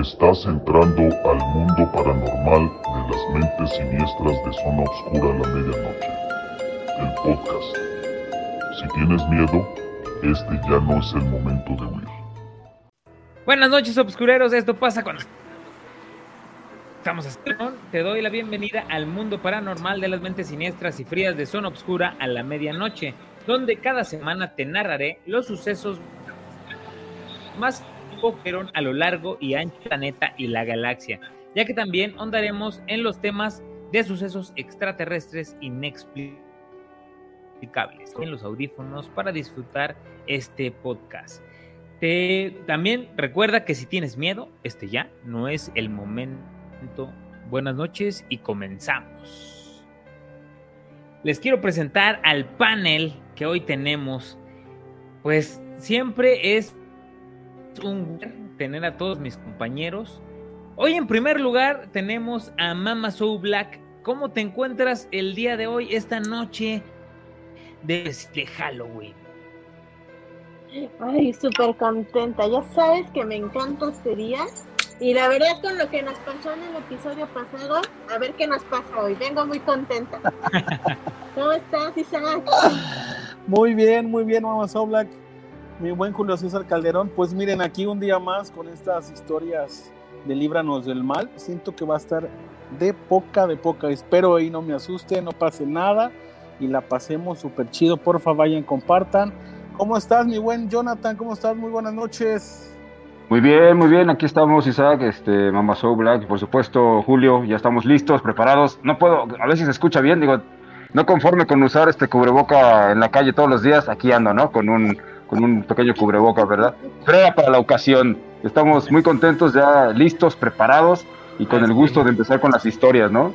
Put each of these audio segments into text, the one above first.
Estás entrando al mundo paranormal de las mentes siniestras de Zona Oscura a la Medianoche. El podcast. Si tienes miedo, este ya no es el momento de huir. Buenas noches, obscureros. Esto pasa cuando estamos a Te doy la bienvenida al mundo paranormal de las mentes siniestras y frías de Zona Obscura a la medianoche, donde cada semana te narraré los sucesos más fueron a lo largo y ancho del planeta y la galaxia, ya que también ahondaremos en los temas de sucesos extraterrestres inexplicables en los audífonos para disfrutar este podcast. También recuerda que si tienes miedo, este ya no es el momento. Buenas noches y comenzamos. Les quiero presentar al panel que hoy tenemos. Pues siempre es un tener a todos mis compañeros. Hoy en primer lugar tenemos a Mama Soul Black. ¿Cómo te encuentras el día de hoy, esta noche de, Halloween? Ay, súper contenta. Ya sabes que me encanta este día. Y la verdad, con lo que nos pasó en el episodio pasado, a ver qué nos pasa hoy. Vengo muy contenta. ¿Cómo estás, Isaac? Muy bien, muy bien, Mama Soul Black mi buen Julio César Calderón. Pues miren, aquí un día más con estas historias de Líbranos del Mal. Siento que va a estar de poca, de poca. Espero ahí no me asuste, no pase nada y la pasemos súper chido. Porfa, vayan, compartan. ¿Cómo estás, mi buen Jonathan? ¿Cómo estás? Muy buenas noches. Muy bien, muy bien. Aquí estamos, Isaac, este, Mama Soul Black, por supuesto, Julio. Ya estamos listos, preparados. No puedo, a ver si se escucha bien. Digo, no conforme con usar este cubreboca en la calle todos los días, aquí ando, ¿no? Con un con un pequeño cubreboca, ¿verdad? Prueba para la ocasión. Estamos muy contentos, ya listos, preparados y con el gusto de empezar con las historias, ¿no?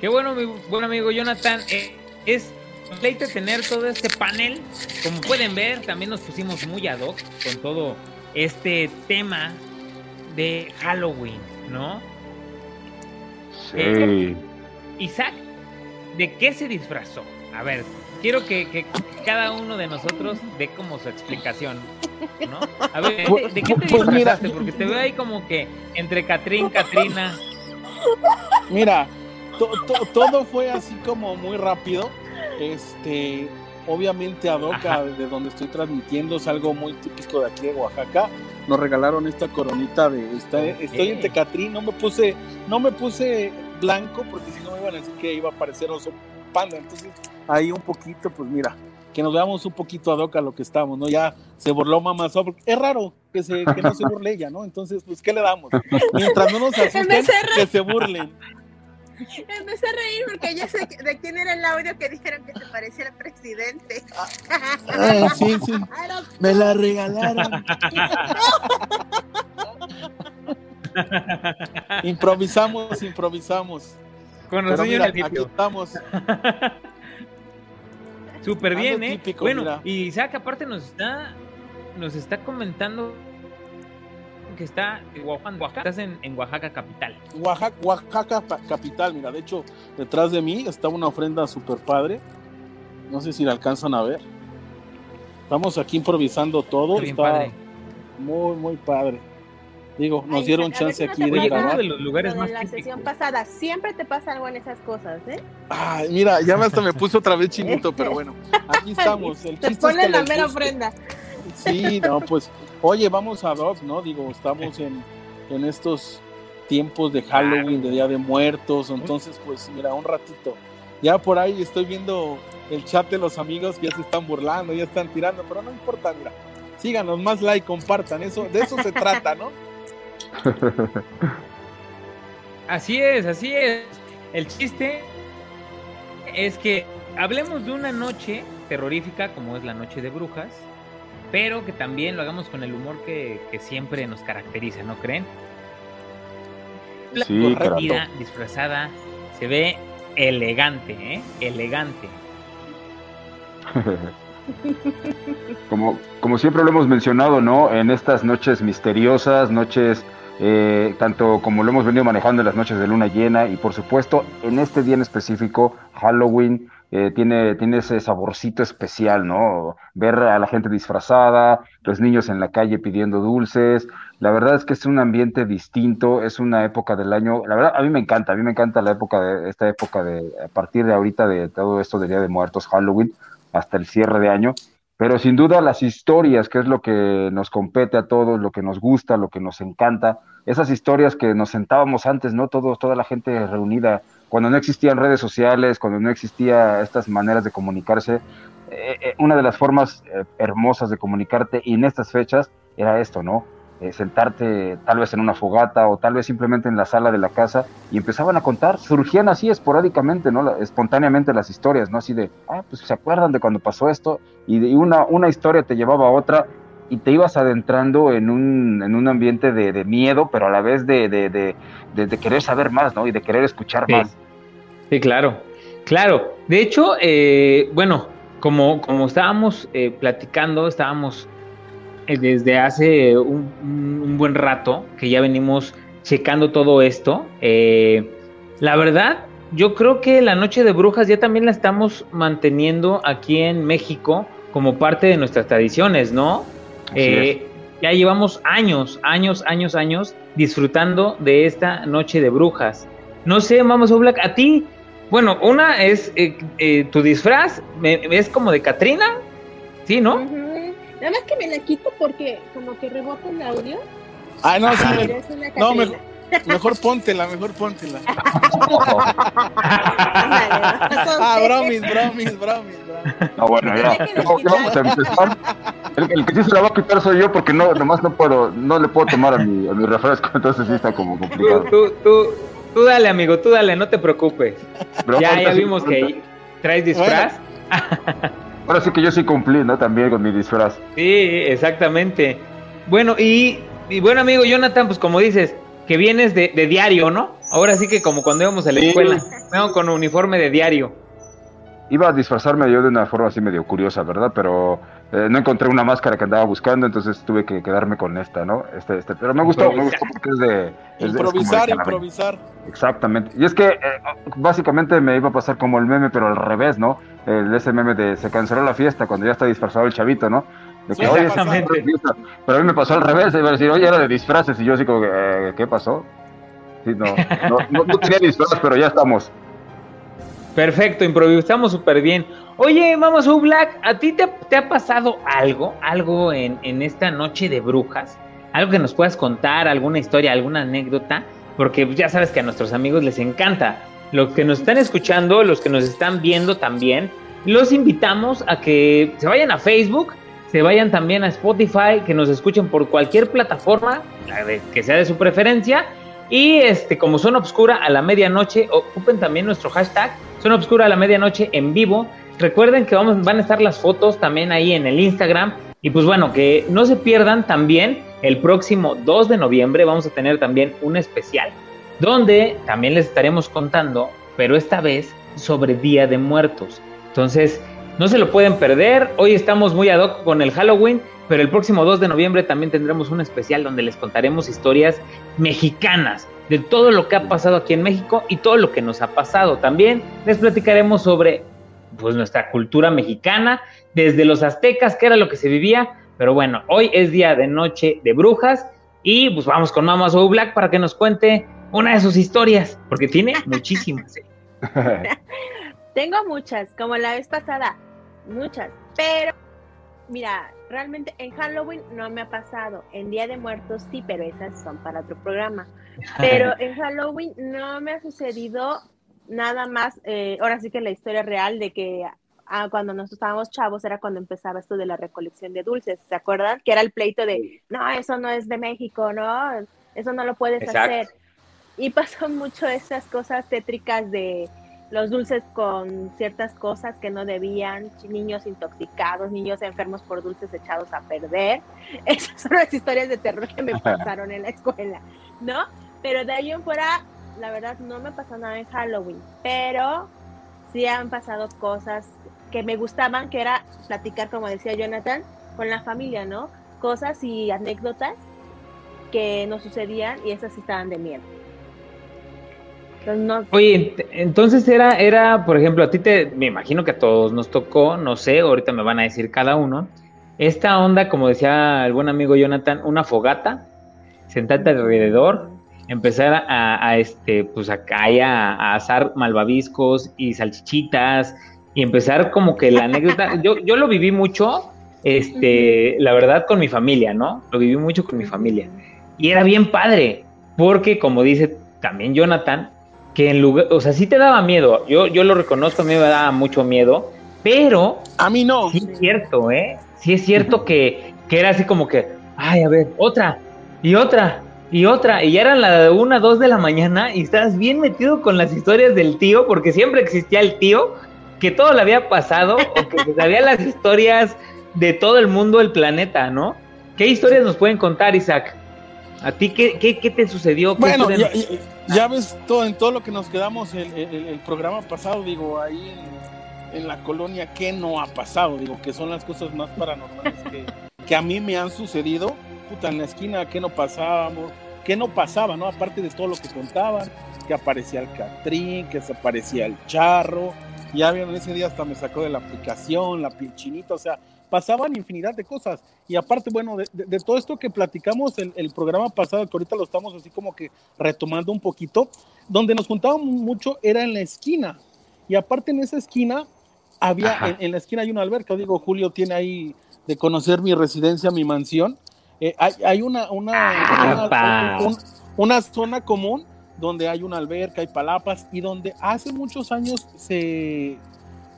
Qué bueno, mi buen amigo Jonathan. Eh, es deleite tener todo este panel. Como pueden ver, también nos pusimos muy ad hoc con todo este tema de Halloween, ¿no? Sí. Eh, Isaac, ¿de qué se disfrazó? A ver, quiero que, cada uno de nosotros dé como su explicación. ¿no? A ver, ¿de, qué te pues disfrazaste? Porque te veo ahí como que entre Catrín, Catrina. Mira, todo fue así como muy rápido. Este, obviamente Adoca, de donde estoy transmitiendo, es algo muy típico de aquí de Oaxaca. Nos regalaron esta coronita de estoy entre Catrín, no me puse, no me puse blanco porque si no me iban a decir que iba a parecer oso panda. Entonces, ahí un poquito, pues mira, que nos veamos un poquito a Doca lo que estamos, ¿no? Ya se burló mamá porque es raro que, se, que no se burle ella, ¿no? Entonces, pues, ¿qué le damos? Mientras no nos asusten, que se burlen. Empecé a reír porque ya sé de quién era el audio que dijeron que se parecía al presidente. Ah, sí, sí. Me la regalaron. improvisamos, improvisamos. Con los mira, aquí estamos. Súper bien, ¿eh? bueno, y Isaac aparte nos está, nos está comentando que está en Oaxaca, estás en, en, Oaxaca capital. Oaxaca, Oaxaca capital, mira, de hecho, detrás de mí está una ofrenda súper padre. No sé si la alcanzan a ver. Estamos aquí improvisando todo. Está, muy, muy padre. Digo, nos dieron chance aquí de grabar. de los lugares más la sesión pasada, siempre te pasa algo en esas cosas, ¿eh? Ay, mira, ya hasta me puso otra vez chinito, pero bueno, aquí estamos. El te pone la mera ofrenda. Sí, no, pues, oye, vamos a Doc, ¿no? Digo, estamos en, en estos tiempos de Halloween, de Día de Muertos, entonces, pues, mira, un ratito. Ya por ahí estoy viendo el chat de los amigos que ya se están burlando, ya están tirando, pero no importa, mira. Síganos, más like, compartan, eso, de eso se trata, ¿no? Así es, así es. El chiste es que hablemos de una noche terrorífica como es la noche de brujas, pero que también lo hagamos con el humor que, siempre nos caracteriza, ¿no creen? La sí, disfrazada se ve elegante, ¿eh? Elegante. como, como siempre lo hemos mencionado, ¿no? En estas noches misteriosas, noches eh, tanto como lo hemos venido manejando en las noches de luna llena y por supuesto en este día en específico, Halloween, eh, tiene, tiene ese saborcito especial, ¿no? Ver a la gente disfrazada, los niños en la calle pidiendo dulces. La verdad es que es un ambiente distinto, es una época del año. La verdad, a mí me encanta, a mí me encanta la época de esta época de, a partir de ahorita, de todo esto del Día de Muertos, Halloween, hasta el cierre de año. Pero sin duda las historias, que es lo que nos compete a todos, lo que nos gusta, lo que nos encanta, esas historias que nos sentábamos antes, ¿no? Todos, toda la gente reunida cuando no existían redes sociales, cuando no existían estas maneras de comunicarse, eh, eh, una de las formas eh, hermosas de comunicarte y en estas fechas era esto, ¿no? Sentarte tal vez en una fogata o tal vez simplemente en la sala de la casa y empezaban a contar, surgían así esporádicamente, ¿no? Espontáneamente las historias, ¿no? Así de, ah, pues se acuerdan de cuando pasó esto y, de una, una historia te llevaba a otra y te ibas adentrando en un, en un ambiente de, miedo, pero a la vez de, de, querer saber más, ¿no? Y de querer escuchar más. Sí, claro, claro. De hecho, eh, bueno, como, como estábamos eh, platicando, estábamos eh, desde hace un, buen rato que ya venimos checando todo esto. la verdad, yo creo que la Noche de Brujas ya también la estamos manteniendo aquí en México como parte de nuestras tradiciones, ¿no? ya llevamos años, años, años, años disfrutando de esta Noche de Brujas. No sé, vamos a Black, ¿a ti bueno, una es eh, eh, tu disfraz, es como de Katrina, ¿sí, no? Nada más que me la quito porque como que rebota el audio. Ah, no, sí. no, mejor, mejor póntela, mejor póntela. ah, bromis, bromis, bromis, No, bueno, ya. vamos a empezar. El, el, que sí se la va a quitar soy yo porque no, nomás no puedo, no le puedo tomar a mi, a mi refresco, entonces sí está como complicado. Tú, tú, Tú dale, amigo, tú dale, no te preocupes. ya, ya vimos que traes disfraz. Ahora sí que yo sí cumplí, ¿no? También con mi disfraz. Sí, exactamente. Bueno, y, bueno, amigo Jonathan, pues como dices, que vienes de, diario, ¿no? Ahora sí que como cuando íbamos a la escuela, vengo con uniforme de diario iba a disfrazarme yo de una forma así medio curiosa, ¿verdad? Pero eh, no encontré una máscara que andaba buscando, entonces tuve que quedarme con esta, ¿no? Este, este, pero me gustó, me gustó porque es de... improvisar, improvisar. Exactamente. Y es que eh, básicamente me iba a pasar como el meme, pero al revés, ¿no? El, ese meme de se canceló la fiesta cuando ya está disfrazado el chavito, ¿no? De que, oye, pero a mí me pasó al revés, iba a decir, oye, era de disfraces, y yo así como, eh, ¿qué pasó? Sí, no, no, no, no tenía disfraz, pero ya estamos. Perfecto, improvisamos súper bien. Oye, vamos, Black, ¿a ti te, ha pasado algo, algo en, en, esta noche de brujas? ¿Algo que nos puedas contar, alguna historia, alguna anécdota? Porque ya sabes que a nuestros amigos les encanta. Los que nos están escuchando, los que nos están viendo también, los invitamos a que se vayan a Facebook, se vayan también a Spotify, que nos escuchen por cualquier plataforma, que sea de su preferencia. Y este, como son obscura a la medianoche, ocupen también nuestro hashtag Zona Obscura a la medianoche en vivo. Recuerden que vamos, van a estar las fotos también ahí en el Instagram. Y pues bueno, que no se pierdan también el próximo 2 de noviembre vamos a tener también un especial donde también les estaremos contando, pero esta vez sobre Día de Muertos. Entonces, no se lo pueden perder. Hoy estamos muy ad hoc con el Halloween, pero el próximo 2 de noviembre también tendremos un especial donde les contaremos historias mexicanas de todo lo que ha pasado aquí en México y todo lo que nos ha pasado. También les platicaremos sobre pues, nuestra cultura mexicana, desde los aztecas, que era lo que se vivía. Pero bueno, hoy es día de noche de brujas y pues vamos con Mama Soul Black para que nos cuente una de sus historias, porque tiene muchísimas. Tengo muchas, como la vez pasada, muchas, pero mira, realmente en Halloween no me ha pasado, en Día de Muertos sí, pero esas son para otro programa. Pero en Halloween no me ha sucedido nada más, eh, ahora sí que la historia real de que ah, cuando nosotros estábamos chavos era cuando empezaba esto de la recolección de dulces, ¿se acuerdan? Que era el pleito de, no, eso no es de México, ¿no? Eso no lo puedes hacer. Y pasó mucho esas cosas tétricas de los dulces con ciertas cosas que no debían, niños intoxicados, niños enfermos por dulces echados a perder. Esas son las historias de terror que me pasaron en la escuela, ¿no? Pero de ahí en fuera, la verdad, no me pasó nada en Halloween, pero sí han pasado cosas que me gustaban, que era platicar, como decía Jonathan, con la familia, ¿no? Cosas y anécdotas que nos sucedían y esas sí estaban de miedo. Entonces, no, Oye, ent- entonces era, era, por ejemplo, a ti te, me imagino que a todos nos tocó, no sé, ahorita me van a decir cada uno, esta onda, como decía el buen amigo Jonathan, una fogata, sentarte alrededor, empezar a, a, este, pues acá a, a asar malvaviscos y salchichitas y empezar como que la anécdota, yo, yo lo viví mucho, este, la verdad con mi familia, ¿no? Lo viví mucho con mi familia. Y era bien padre, porque como dice también Jonathan, que en lugar, o sea, sí te daba miedo, yo, yo lo reconozco, a mí me daba mucho miedo, pero A mí no. sí es cierto, ¿eh? Sí es cierto que, que era así como que, ay, a ver, otra, y otra, y otra, y ya eran las una, dos de la mañana y estabas bien metido con las historias del tío, porque siempre existía el tío que todo le había pasado o que se sabía las historias de todo el mundo del planeta, ¿no? ¿Qué historias nos pueden contar, Isaac? ¿A ti qué, qué, qué te sucedió? ¿Qué Bueno, ya, ya- ya ves todo en todo lo que nos quedamos el, el- el programa pasado, digo, ahí en, en la colonia, ¿qué no ha pasado? Digo, que son las cosas más paranormales que, que a mí me han sucedido. Puta, en la esquina, ¿qué no pasábamos? ¿Qué no pasaba, no? Aparte de todo lo que contaban, que aparecía el Catrín, que se aparecía el charro. Ya vieron, ese día hasta me sacó de la aplicación, la pinchinita, o sea, pasaban infinidad de cosas. Y aparte, bueno, de, de- de todo esto que platicamos el, el programa pasado, que ahorita lo estamos así como que retomando un poquito, donde nos juntábamos mucho era en la esquina. Y aparte en esa esquina había, en, en la esquina hay una alberca, digo, Julio tiene ahí de conocer mi residencia, mi mansión. Eh, hay, hay una, una, Ah, una, un- una zona común donde hay una alberca, hay palapas y donde hace muchos años se,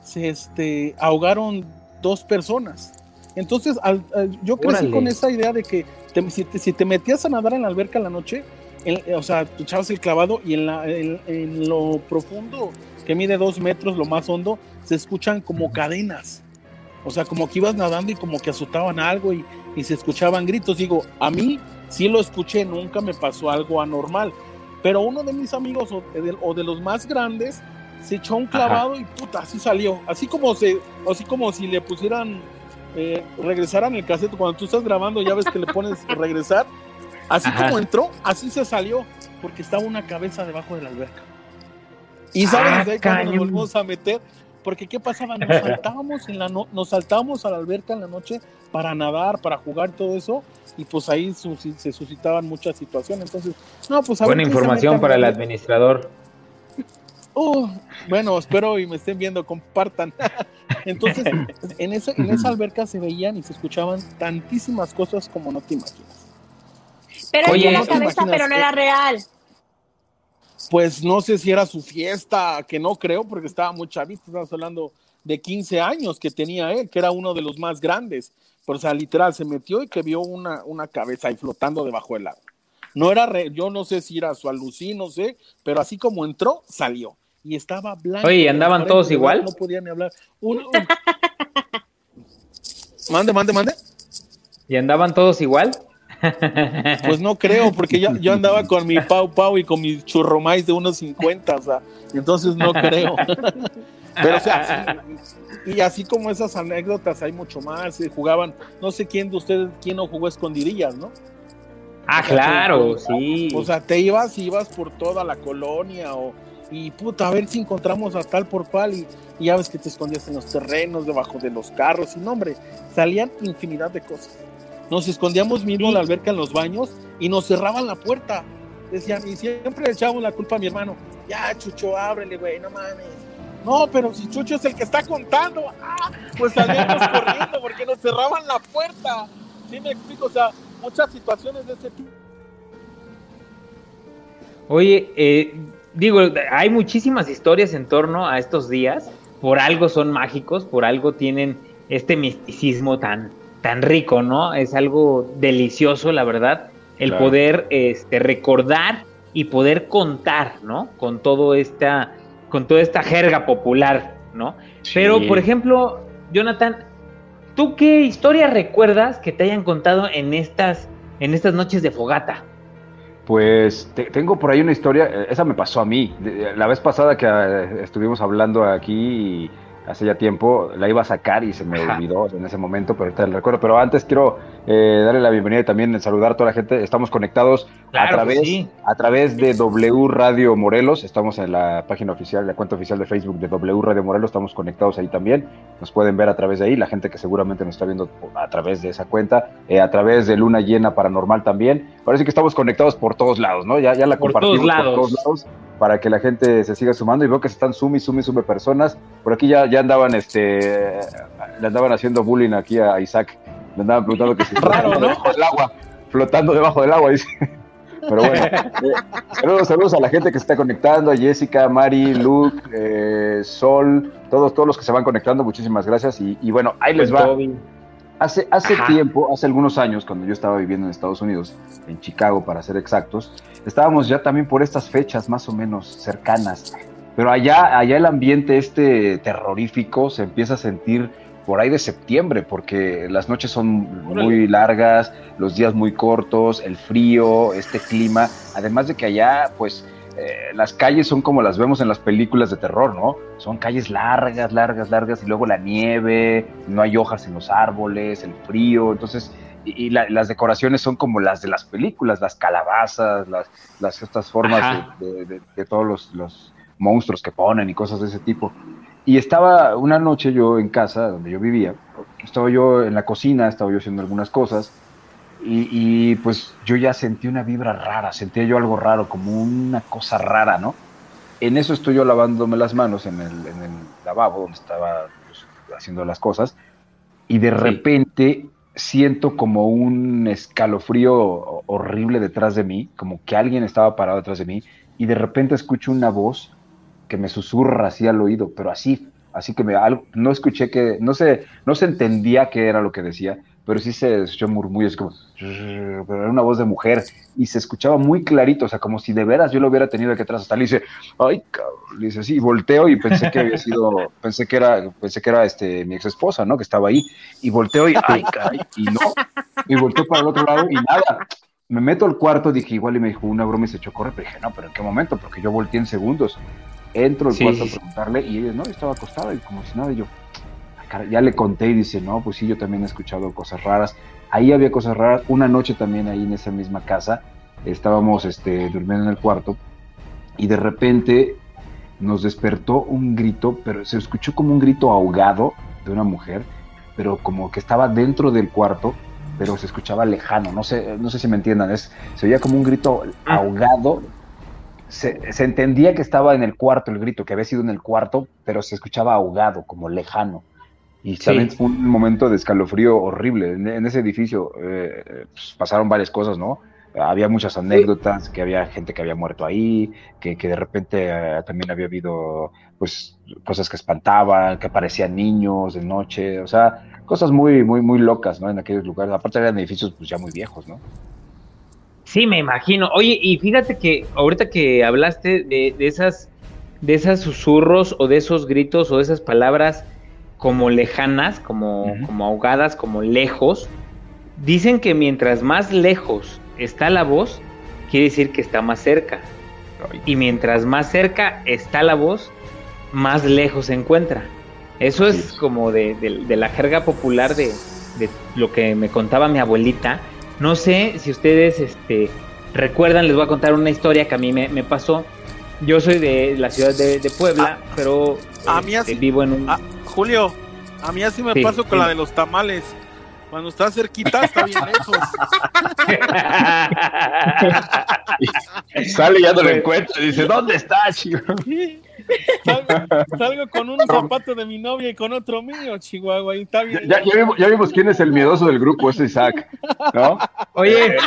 se este, ahogaron dos personas. Entonces, al- al- yo crecí Órale. con esa idea de que te- si, te, si te metías a nadar en la alberca en la noche, en- o sea, tú echabas el clavado y en, la, en, en lo profundo, que mide dos metros, lo más hondo, se escuchan como cadenas. O sea, como que ibas nadando y como que azotaban algo y, y se escuchaban gritos. Digo, a mí sí lo escuché, nunca me pasó algo anormal. Pero uno de mis amigos o de, o de los más grandes se echó un clavado y puta, así salió. Así como, se, así como si le pusieran, eh, regresaran el cassette. Cuando tú estás grabando, ya ves que le pones regresar. Así Ajá. como entró, así se salió, porque estaba una cabeza debajo de la alberca. Y sabes, Ah, desde ahí cuando nos volvimos a meter, porque ¿qué pasaba? Nos saltábamos, en la no- nos saltábamos a la alberca en la noche para nadar, para jugar todo eso, y pues ahí se suscitaban muchas situaciones. Entonces, no, pues a Buena información para el administrador. Uh, bueno, espero y me estén viendo, compartan. Entonces, en esa, en esa alberca se veían y se escuchaban tantísimas cosas como no te imaginas. Pero Oye, era la ¿no te cabeza, pero no era real. Pues no sé si era su fiesta, que no creo, porque estaba muy chavito, estamos hablando de 15 años que tenía él, que era uno de los más grandes. Pero, o sea, literal, se metió y que vio una, una cabeza ahí flotando debajo del agua. No era, re- yo no sé si era su alucín, no sé, pero así como entró, salió. Y estaba blanco. Oye, ¿y andaban todos igual? No podía ni hablar. Un- un- Mande, mande, mande. ¿Y andaban todos igual? Pues no creo, porque yo, yo andaba con mi Pau Pau y con mi churromais de unos 50, o sea, entonces no creo. Pero, o sea, y así como esas anécdotas, hay mucho más. jugaban, no sé quién de ustedes, quién no jugó escondidillas, ¿no? Ah, claro, sí. O sea, te ibas y ibas por toda la colonia o, y puta, a ver si encontramos a tal por cual y, y ya ves que te escondías en los terrenos, debajo de los carros y no, hombre, salían infinidad de cosas. Nos escondíamos mismo en la alberca en los baños y nos cerraban la puerta. Decían, y siempre le echábamos la culpa a mi hermano. Ya, Chucho, ábrele, güey, no mames. No, pero si Chucho es el que está contando, ah, pues salíamos corriendo porque nos cerraban la puerta. ¿Sí me explico? O sea, muchas situaciones de ese tipo. Oye, eh, digo, hay muchísimas historias en torno a estos días. Por algo son mágicos, por algo tienen este misticismo tan, tan rico, ¿no? Es algo delicioso, la verdad, el Claro. poder este, recordar y poder contar, ¿no? Con todo esta, con toda esta jerga popular, ¿no? Pero, por ejemplo, Jonathan, ¿tú qué historia recuerdas que te hayan contado en estas, en estas noches de fogata? Pues te- tengo por ahí una historia, eh, esa me pasó a mí. La vez pasada que eh, estuvimos hablando aquí, hace ya tiempo, la iba a sacar y se me olvidó en ese momento, pero ahorita recuerdo. Pero antes quiero eh, darle la bienvenida y también saludar a toda la gente. Estamos conectados a, través, a través de W Radio Morelos. Estamos en la página oficial, la cuenta oficial de Facebook de W Radio Morelos. Estamos conectados ahí también. Nos pueden ver a través de ahí. La gente que seguramente nos está viendo a través de esa cuenta, eh, a través de Luna Llena Paranormal también. Parece que estamos conectados por todos lados, ¿no? Ya, ya la compartimos por todos lados para que la gente se siga sumando y veo que se están sumi, sumi, sumi personas. Por aquí ya, ya andaban, este, le andaban haciendo bullying aquí a Isaac. Le andaban preguntando que si Raro, ¿no? debajo del agua, flotando debajo del agua, dice. Pero bueno, eh, saludos, saludos a la gente que se está conectando, a Jessica, Mari, Luke, eh, Sol, todos, todos los que se van conectando, muchísimas gracias. Y, y bueno, ahí les va. Hace, hace tiempo, hace algunos años, cuando yo estaba viviendo en Estados Unidos, en Chicago para ser exactos, estábamos ya también por estas fechas más o menos cercanas. Pero allá, allá el ambiente este terrorífico se empieza a sentir por ahí de septiembre, porque las noches son muy largas, los días muy cortos, el frío, este clima, además de que allá, pues, eh, las calles son como las vemos en las películas de terror, ¿no? Son calles largas, largas, largas, y luego la nieve, no hay hojas en los árboles, el frío, entonces, y, las decoraciones son como las de las películas, las calabazas, las, las estas formas de, todos los, los, monstruos que ponen y cosas de ese tipo. Y estaba una noche yo en casa, donde yo vivía, estaba yo en la cocina, estaba yo haciendo algunas cosas, y, pues yo ya sentí una vibra rara, sentía yo algo raro, como una cosa rara, ¿no? En eso estoy yo lavándome las manos en el, en el lavabo donde estaba pues, haciendo las cosas y de repente siento como un escalofrío horrible detrás de mí, como que alguien estaba parado detrás de mí y de repente escucho una voz que me susurra así al oído, pero así, así que me, no escuché que, no sé, no se entendía qué era lo que decía, pero sí se escuchó murmullos, como, pero era una voz de mujer y se escuchaba muy clarito, o sea, como si de veras yo lo hubiera tenido aquí atrás. Hasta le dice, ay, cabrón, le dice sí, volteo y pensé que había sido, pensé que era, pensé que era este, mi ex esposa, ¿no? Que estaba ahí, y volteo y, ay, y no, y volteo para el otro lado y nada. Me meto al cuarto, dije, igual y me dijo una broma y se echó a correr, pero dije, no, pero ¿en qué momento? Porque yo volteé en segundos. Entro al cuarto a preguntarle y ella, no, estaba acostada y como si nada, y yo, ya le conté y dice, no, pues sí, yo también he escuchado cosas raras. Ahí había cosas raras. Una noche también ahí en esa misma casa estábamos este, durmiendo en el cuarto y de repente nos despertó un grito, pero se escuchó como un grito ahogado de una mujer, pero como que estaba dentro del cuarto, pero se escuchaba lejano. No sé, no sé si me entiendan, es, se oía como un grito ah. ahogado. Se, se entendía que estaba en el cuarto el grito, que había sido en el cuarto, pero se escuchaba ahogado, como lejano. Y también fue un momento de escalofrío horrible. En, ese edificio eh, pues, pasaron varias cosas, ¿no? Había muchas anécdotas, que había gente que había muerto ahí, que, de repente eh, también había habido pues cosas que espantaban, que aparecían niños de noche, o sea, cosas muy, muy, muy locas, ¿no? En aquellos lugares. Aparte eran edificios pues ya muy viejos, ¿no? Sí, me imagino. Oye, y fíjate que ahorita que hablaste de, de esas, de esas susurros o de esos gritos o de esas palabras como lejanas, como, como ahogadas, como lejos, dicen que mientras más lejos está la voz, quiere decir que está más cerca. Y mientras más cerca está la voz, más lejos se encuentra. Eso es, como de, la jerga popular de, lo que me contaba mi abuelita. No sé si ustedes este, recuerdan, les voy a contar una historia que a mí me, pasó. Yo soy de la ciudad de, Puebla, ah, pero a mí este, vivo en un... Ah, Julio, a mí así me paso con la de los tamales. Cuando está cerquita, está bien lejos. Sale y ya no lo encuentra. Dice, ¿dónde está, Chihuahua? Salgo, con un zapato de mi novia y con otro mío, Chihuahua. está bien. Ya, ya, vimos, quién es el miedoso del grupo, ese Isaac. ¿No? Oye,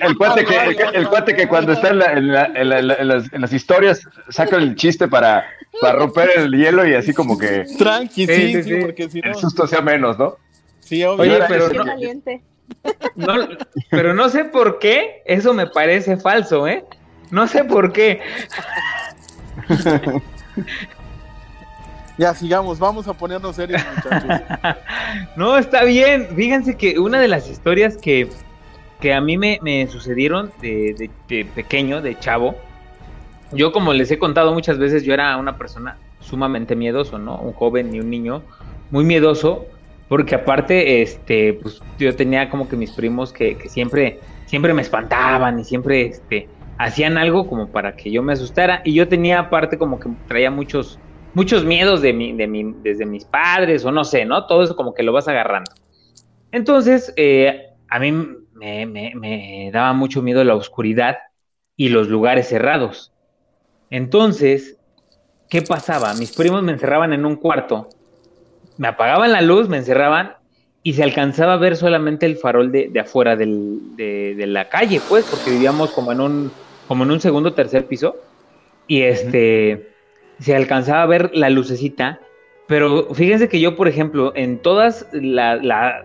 el, cuate, que, el, cuate que cuando está en, en, las, en las historias saca el chiste para para romper el hielo y así como que. Tranqui, sí, sí, porque si no. El susto sea menos, ¿no? Sí, obvio. Oye, pero. No, pero no sé por qué eso me parece falso, ¿eh? No sé por qué. Ya, sigamos, vamos a ponernos serios, muchachos. no, está bien. Fíjense que una de las historias que, que a mí me, me sucedieron de, de, pequeño, de chavo, yo como les he contado muchas veces, yo era una persona sumamente miedoso, ¿no? Un joven y un niño muy miedoso, porque aparte, este, pues yo tenía como que mis primos que, que siempre, siempre me espantaban y siempre, este, hacían algo como para que yo me asustara y yo tenía aparte como que traía muchos muchos miedos de mi, de mi, desde mis padres o no sé, ¿no? Todo eso como que lo vas agarrando. Entonces, eh, a mí me, me, daba mucho miedo la oscuridad y los lugares cerrados. Entonces, ¿qué pasaba? Mis primos me encerraban en un cuarto, me apagaban la luz, me encerraban y se alcanzaba a ver solamente el farol de, de afuera de, de, la calle, pues, porque vivíamos como en un, como en un segundo o tercer piso. Y este, se alcanzaba a ver la lucecita. Pero fíjense que yo, por ejemplo, en todas la, la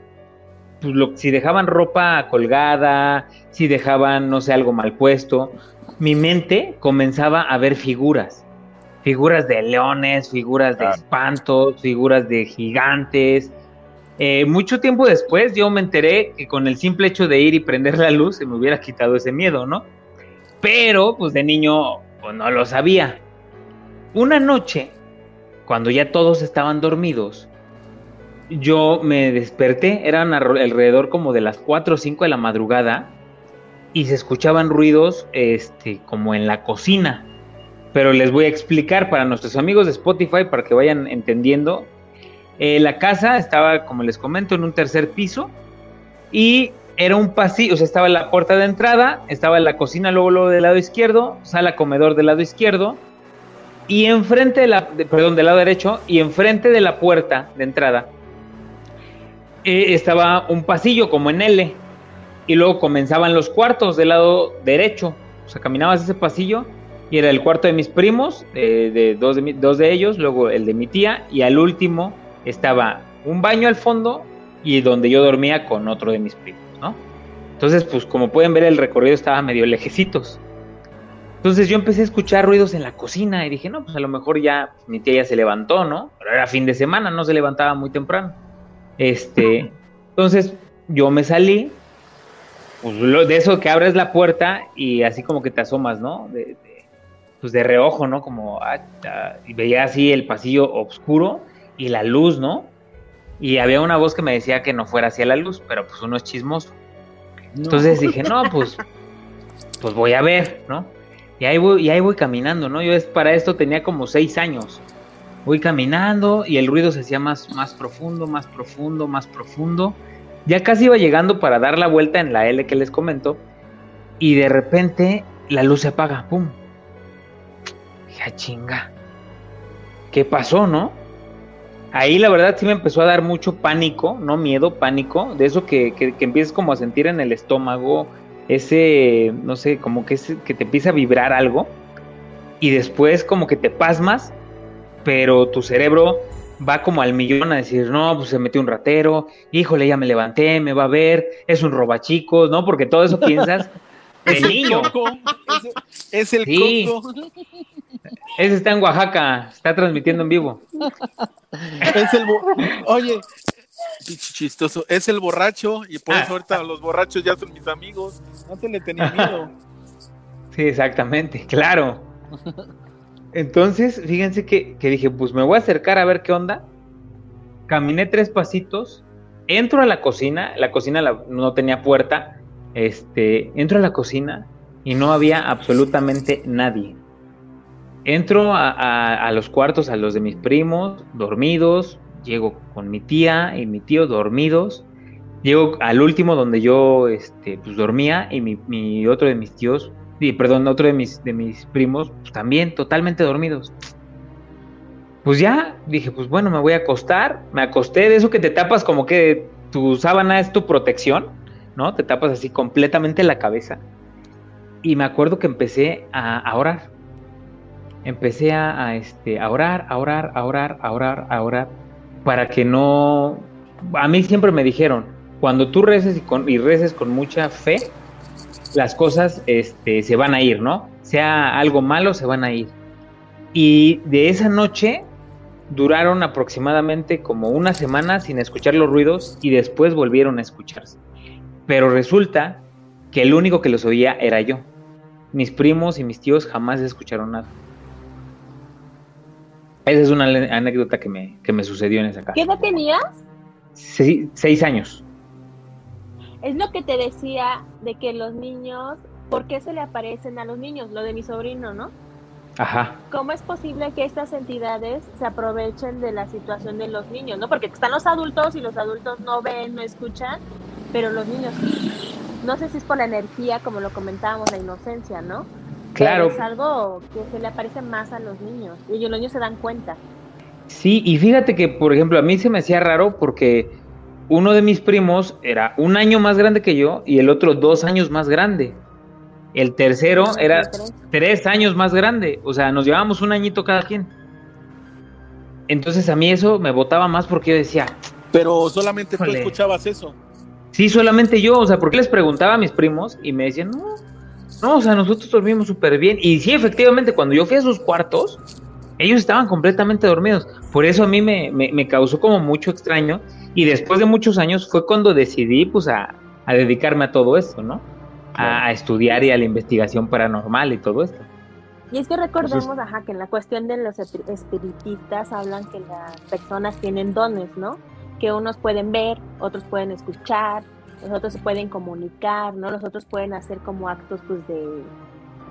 pues si dejaban ropa colgada, si dejaban, no sé, algo mal puesto, mi mente comenzaba a ver figuras. Figuras de leones, figuras de espantos, figuras de gigantes. Eh, mucho tiempo después yo me enteré que con el simple hecho de ir y prender la luz se me hubiera quitado ese miedo, ¿no? Pero pues de niño pues, no lo sabía. Una noche, cuando ya todos estaban dormidos, yo me desperté, eran alrededor como de las 4 o 5 de la madrugada y se escuchaban ruidos este, como en la cocina. Pero les voy a explicar para nuestros amigos de Spotify para que vayan entendiendo. Eh, la casa estaba, como les comento, en un tercer piso y era un pasillo, o sea, estaba la puerta de entrada, estaba la cocina luego, luego del lado izquierdo, sala comedor del lado izquierdo, y enfrente de la, perdón, del lado derecho, y enfrente de la puerta de entrada, eh, estaba un pasillo como en L, y luego comenzaban los cuartos del lado derecho, o sea, caminabas ese pasillo, y era el cuarto de mis primos, de, dos, de dos de ellos, luego el de mi tía, y al último estaba un baño al fondo y donde yo dormía con otro de mis primos. Entonces, pues como pueden ver, el recorrido estaba medio lejecitos. Entonces yo empecé a escuchar ruidos en la cocina y dije, no, pues a lo mejor ya mi tía ya se levantó, ¿no? Pero era fin de semana, no se levantaba muy temprano. Este, entonces yo me salí, pues de eso que abres la puerta y así como que te asomas, ¿no? De, pues de reojo, ¿no? Como, ah, y veía así el pasillo oscuro y la luz, ¿no? Y había una voz que me decía que no fuera hacia la luz, pero pues uno es chismoso. Entonces dije, no, pues, pues voy a ver, ¿no? Y ahí voy, y ahí voy caminando, ¿no? Yo es, para esto tenía como seis años. Voy caminando y el ruido se hacía más, más profundo, más profundo, más profundo. Ya casi iba llegando para dar la vuelta en la L que les comento. Y de repente la luz se apaga, ¡pum! Ya ah, chinga. ¿Qué pasó, no? Ahí la verdad sí me empezó a dar mucho pánico, no miedo, pánico, de eso que, que, empiezas como a sentir en el estómago, ese, no sé, como que, que te empieza a vibrar algo y después como que te pasmas, pero tu cerebro va como al millón a decir, no, pues se metió un ratero, híjole, ya me levanté, me va a ver, es un robachicos, ¿no? Porque todo eso piensas de niño. Es, el coco. Ese está en Oaxaca, está transmitiendo en vivo. Es el Oye, chistoso, es el borracho y por eso ahorita los borrachos ya son mis amigos. No te le tenía miedo. Sí, exactamente, claro. Entonces, fíjense que, que dije, pues me voy a acercar a ver qué onda. Caminé tres pasitos, entro a la cocina, la cocina no tenía puerta, este, entro a la cocina y no había absolutamente nadie. Entro a, los cuartos, a los de mis primos, dormidos. Llego con mi tía y mi tío dormidos. Llego al último donde yo este, pues, dormía y mi, otro de mis tíos, y, perdón, otro de mis, de mis primos, pues, también totalmente dormidos. Pues ya dije, pues bueno, me voy a acostar. Me acosté de eso que te tapas como que tu sábana es tu protección, ¿no? Te tapas así completamente la cabeza. Y me acuerdo que empecé a orar empecé a, este, a orar, a orar, a orar, a orar, a orar, para que no... A mí siempre me dijeron, cuando tú reces y, con, y reces con mucha fe, las cosas este, se van a ir, ¿no? Sea algo malo, se van a ir. Y de esa noche duraron aproximadamente como una semana sin escuchar los ruidos y después volvieron a escucharse. Pero resulta que el único que los oía era yo. Mis primos y mis tíos jamás escucharon nada. Esa es una anécdota que me, que me sucedió en esa casa. ¿Qué edad tenías? Sí, seis años. Es lo que te decía de que los niños, ¿por qué se le aparecen a los niños? Lo de mi sobrino, ¿no? Ajá. ¿Cómo es posible que estas entidades se aprovechen de la situación de los niños, no? Porque están los adultos y los adultos no ven, no escuchan, pero los niños sí. No sé si es por la energía, como lo comentábamos, la inocencia, ¿no? Claro. Pero es algo que se le aparece más a los niños y ellos, los niños se dan cuenta. Sí, y fíjate que, por ejemplo, a mí se me hacía raro porque uno de mis primos era un año más grande que yo y el otro dos años más grande. El tercero era tres años más grande. O sea, nos llevábamos un añito cada quien. Entonces a mí eso me botaba más porque yo decía, Pero solamente tú escuchabas eso. sí, solamente yo. O sea, porque les preguntaba a mis primos y me decían, no, no, o sea, nosotros dormimos súper bien. Y sí, efectivamente, cuando yo fui a sus cuartos, ellos estaban completamente dormidos. Por eso a mí me, me- me causó como mucho extraño. Y después de muchos años fue cuando decidí, pues, a, a dedicarme a todo esto, ¿no? A, a estudiar y a la investigación paranormal y todo esto. Y es que recordemos, ajá, que en la cuestión de los espi- espiritistas hablan que las personas tienen dones, ¿no? Que unos pueden ver, otros pueden escuchar, los otros se pueden comunicar, ¿no? Los otros pueden hacer como actos, pues, de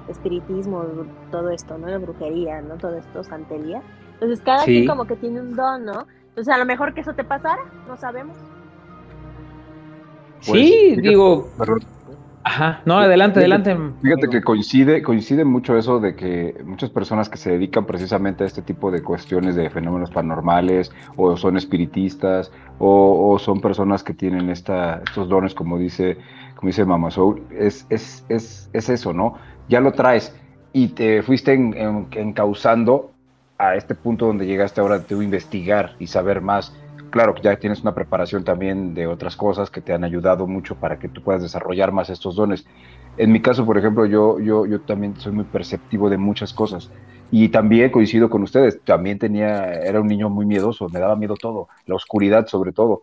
espiritismo, todo esto, ¿no? De brujería, ¿no? Todo esto, santería. Entonces, cada Sí. quien como que tiene un don, ¿no? Entonces, a lo mejor que eso te pasara, no sabemos. Pues, sí, digo. Ajá, no, adelante, adelante. Fíjate que coincide, coincide mucho eso de que muchas personas que se dedican precisamente a este tipo de cuestiones de fenómenos paranormales, o son espiritistas, o, o son personas que tienen esta, estos dones, como dice, como dice Mama Soul, es, es, es, es eso, ¿no? Ya lo traes y te fuiste en- en- encauzando a este punto donde llegaste ahora de investigar y saber más. Claro que ya tienes una preparación también de otras cosas que te han ayudado mucho para que tú puedas desarrollar más estos dones. En mi caso, por ejemplo, yo, yo, yo también soy muy perceptivo de muchas cosas. Y también coincido con ustedes, también tenía, era un niño muy miedoso, me daba miedo todo, la oscuridad sobre todo.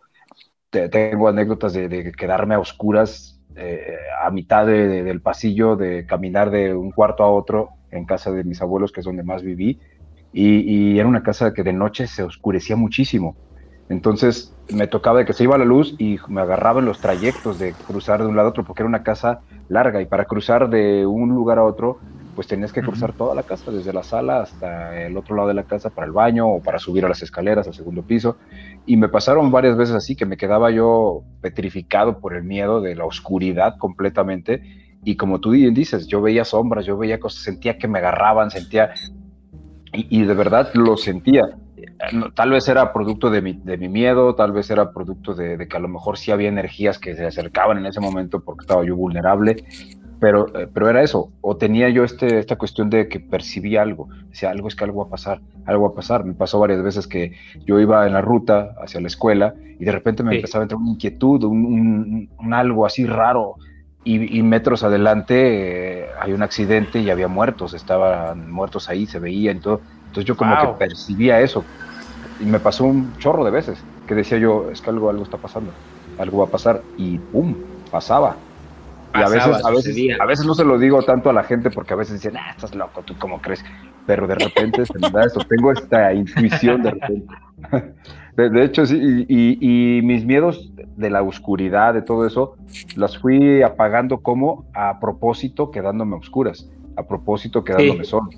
Te- tengo anécdotas de, quedarme a oscuras eh, a mitad de- de- del pasillo, de caminar de un cuarto a otro en casa de mis abuelos, que es donde más viví. Y era una casa que de noche se oscurecía muchísimo. Entonces me tocaba de que se iba la luz y me agarraba en los trayectos de cruzar de un lado a otro, porque era una casa larga y para cruzar de un lugar a otro, pues tenías que cruzar toda la casa, desde la sala hasta el otro lado de la casa para el baño o para subir a las escaleras al segundo piso. Y me pasaron varias veces así que me quedaba yo petrificado por el miedo de la oscuridad completamente. Y como tú bien dices, yo veía sombras, yo veía cosas, sentía que me agarraban, sentía... Y, y de verdad lo sentía tal vez era producto de mi, de mi miedo, tal vez era producto de, de que a lo mejor sí había energías que se acercaban en ese momento porque estaba yo vulnerable, pero, eh, pero era eso, o tenía yo este, esta cuestión de que percibía algo, decía, algo es que algo va a pasar, algo va a pasar, me pasó varias veces que yo iba en la ruta hacia la escuela y de repente me Sí. empezaba a entrar una inquietud, un, un- un algo así raro, y, y metros adelante eh, hay un accidente y había muertos, estaban muertos ahí, se veían y todo, entonces yo como Wow. que percibía eso, y me pasó un chorro de veces que decía yo, es que algo, algo está pasando, algo va a pasar y ¡pum! pasaba. Y a veces, a, veces, a veces no se lo digo tanto a la gente porque a veces dicen, ah, estás loco, ¿tú cómo crees? Pero de repente se me da eso, tengo esta intuición de repente. De, de hecho, sí, y, y- y mis miedos de la oscuridad, de todo eso, las fui apagando como a propósito quedándome a oscuras, a propósito quedándome Sí. solo.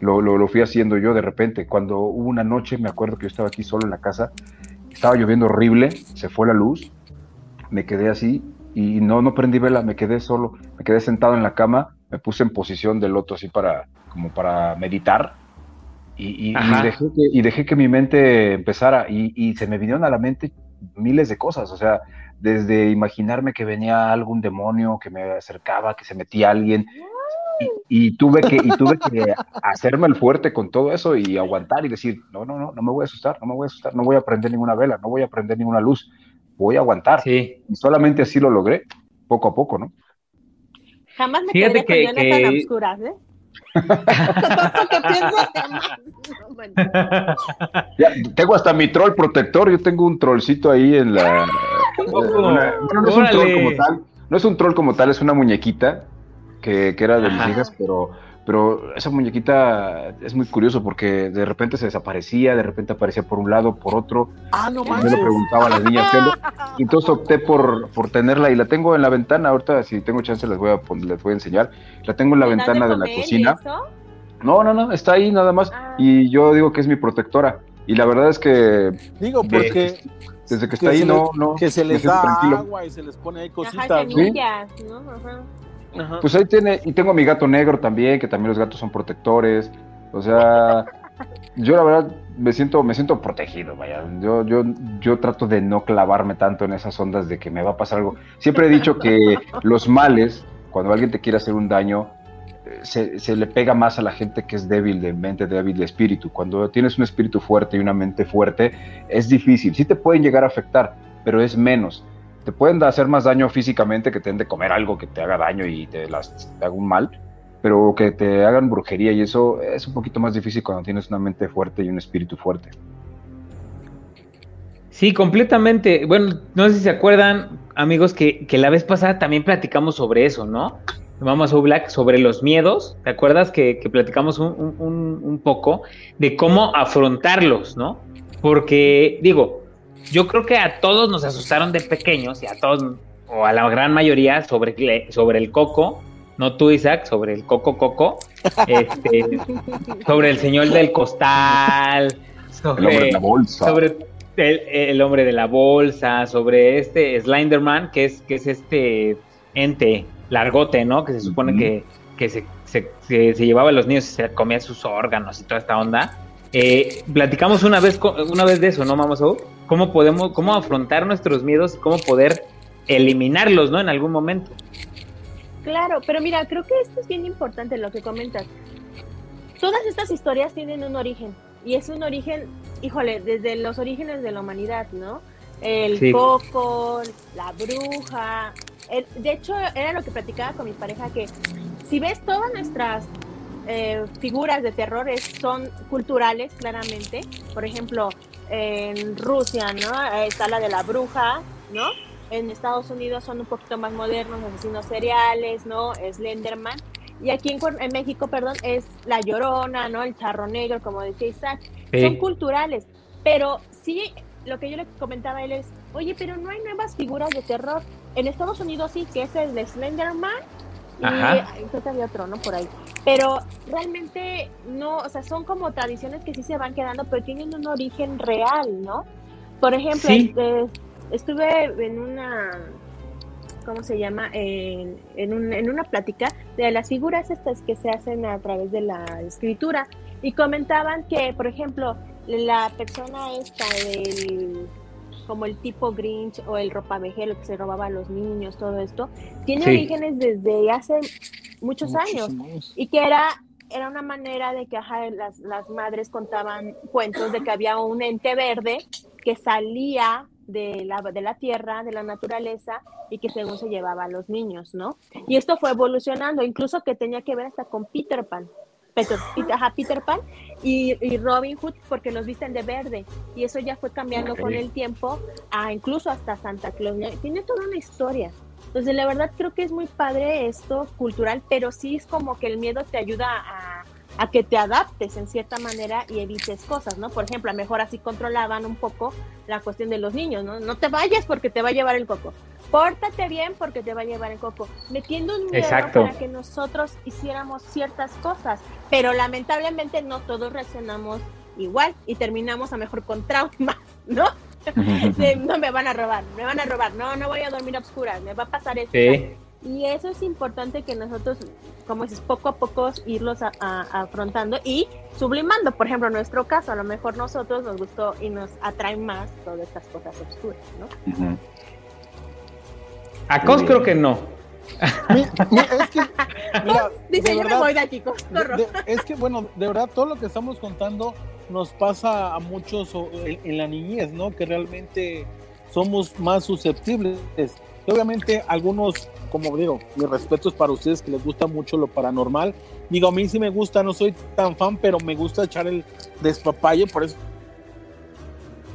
Lo, lo, lo fui haciendo yo de repente. Cuando hubo una noche, me acuerdo que yo estaba aquí solo en la casa, estaba lloviendo horrible, se fue la luz, me quedé así y no, no prendí vela, me quedé solo, me quedé sentado en la cama, me puse en posición de loto así para, como para meditar y, y- dejé que, y dejé que mi mente empezara y, y se me vinieron a la mente miles de cosas, o sea, desde imaginarme que venía algún demonio, que me acercaba, que se metía alguien, y, y tuve que, y tuve que hacerme el fuerte con todo eso y aguantar y decir, no, no, no, no me voy a asustar, no me voy a asustar, no voy a prender ninguna vela, no voy a prender ninguna luz, voy a aguantar. Sí. Y solamente así lo logré, poco a poco, ¿no? Jamás me Fíjate quedé que- con Jonathan que- a oscuras, ¿eh? Que. No. Ya, tengo hasta mi troll protector, yo tengo un trollcito ahí en la... una- bueno, no es un troll como tal, no es un troll como tal, es una muñequita que, que era de mis Ajá. hijas, pero, pero esa muñequita es muy curioso porque de repente se desaparecía, de repente aparecía por un lado, por otro. Ah, no Y manches. yo le preguntaba a las niñas qué onda. Y entonces opté por, por tenerla y la tengo en la ventana. Ahorita, si tengo chance, les voy a, les voy a enseñar. La tengo en la ¿Le das ventana de la cocina. eso? No, no, no, está ahí nada más. Ah. Y yo digo que es mi protectora. Y la verdad es que Digo, porque desde que que está ahí no, no. que se les da tranquilo. agua y se les pone ahí Ajá, cositas, ¿no? semillas, ¿no? Ajá. Ajá. Pues ahí tiene, y tengo a mi gato negro también, que también los gatos son protectores. O sea, yo la verdad me siento, me siento protegido, vaya. Yo, yo, yo trato de no clavarme tanto en esas ondas de que me va a pasar algo. Siempre he dicho que los males, cuando alguien te quiere hacer un daño, eh, se, se le pega más a la gente que es débil de mente, débil de espíritu. Cuando tienes un espíritu fuerte y una mente fuerte, es difícil. Sí te pueden llegar a afectar, pero es menos. Te pueden hacer más daño físicamente que te den de comer algo que te haga daño y te, haga un mal, pero que te hagan brujería y eso es un poquito más difícil cuando tienes una mente fuerte y un espíritu fuerte. Sí, completamente. Bueno, no sé si se acuerdan, amigos, que, que la vez pasada también platicamos sobre eso, ¿no? Vamos a Black sobre los miedos. ¿Te acuerdas que, que platicamos un- un- un poco de cómo afrontarlos, ¿no? Porque, digo, yo creo que a todos nos asustaron de pequeños y a todos, o a la gran mayoría, sobre, sobre el coco. No tú, Isaac, sobre el coco coco. Este, sobre el señor del costal. El hombre Sobre, de la bolsa. sobre el, el hombre de la bolsa, sobre este Slenderman, que es, que es este ente largote, ¿no? Que se supone que, que se, se- se- se llevaba a los niños y se comía sus órganos y toda esta onda. Eh, platicamos una vez, una vez de eso, ¿no, Mamos? ¿Cómo podemos, cómo afrontar nuestros miedos y cómo poder eliminarlos, ¿no? En algún momento. Claro, pero mira, creo que esto es bien importante lo que comentas. Todas estas historias tienen un origen y es un origen, híjole, desde los orígenes de la humanidad, ¿no? El Sí. coco, la bruja. el- de hecho, era lo que platicaba con mi pareja que si ves todas nuestras eh, figuras de terrores son culturales, claramente. Por ejemplo, en Rusia, ¿no? Está la de la bruja, ¿no? En Estados Unidos son un poquito más modernos, asesinos seriales, ¿no? Slenderman. Y aquí en, en México, perdón, es La Llorona, ¿no? El Charro Negro, como decía Isaac. Son culturales. Pero sí, lo que yo le comentaba a él es, oye, pero no hay nuevas figuras de terror. En Estados Unidos sí, que es el de Slenderman. Y Ajá. ay, creo que había otro, ¿no? Por ahí. Pero realmente no, o sea, son como tradiciones que sí se van quedando, pero tienen un origen real, ¿no? Por ejemplo, Sí. este, estuve en una, ¿cómo se llama? En, en, un- en una plática de las figuras estas que se hacen a través de la escritura y comentaban que, por ejemplo, la persona esta del como el tipo Grinch o el ropavejero que se robaba a los niños, todo esto, tiene Sí. orígenes desde hace muchos años y que era era una manera de que ajá, las, las madres contaban cuentos de que había un ente verde que salía de la, de la tierra, de la naturaleza, y que según se llevaba a los niños, ¿no? Y esto fue evolucionando, incluso que tenía que ver hasta con Peter Pan. Peter, Peter, ajá, Peter Pan y, y Robin Hood porque los visten de verde y eso ya fue cambiando con el tiempo a incluso hasta Santa Claus tiene toda una historia entonces la verdad creo que es muy padre esto cultural pero sí es como que el miedo te ayuda a, a que te adaptes en cierta manera y evites cosas, ¿no? Por ejemplo, a lo mejor así controlaban un poco la cuestión de los niños, ¿no? No te vayas porque te va a llevar el coco. Pórtate bien porque te va a llevar el coco. Metiendo un miedo Exacto. para que nosotros hiciéramos ciertas cosas. Pero lamentablemente no todos reaccionamos igual y terminamos a mejor con traumas, ¿no? De, no me van a robar, me van a robar, no, no voy a dormir a oscuras, me va a pasar esto. Sí. Y eso es importante que nosotros, como dices, poco a poco irlos a- a- afrontando y sublimando. Por ejemplo, en nuestro caso, a lo mejor nosotros nos gustó y nos atraen más todas estas cosas oscuras, ¿no? Ujú. A Cos creo que no. Mi- mi- es que, mira, Dice, yo me verdad, voy de aquí, corro. de- es que, bueno, de verdad, todo lo que estamos contando nos pasa a muchos en, en la niñez, ¿no? Que realmente somos más susceptibles. Y obviamente, algunos, como digo, mis respetos para ustedes que les gusta mucho lo paranormal. Digo, a mí sí me gusta, no soy tan fan, pero me gusta echar el despapalle, por eso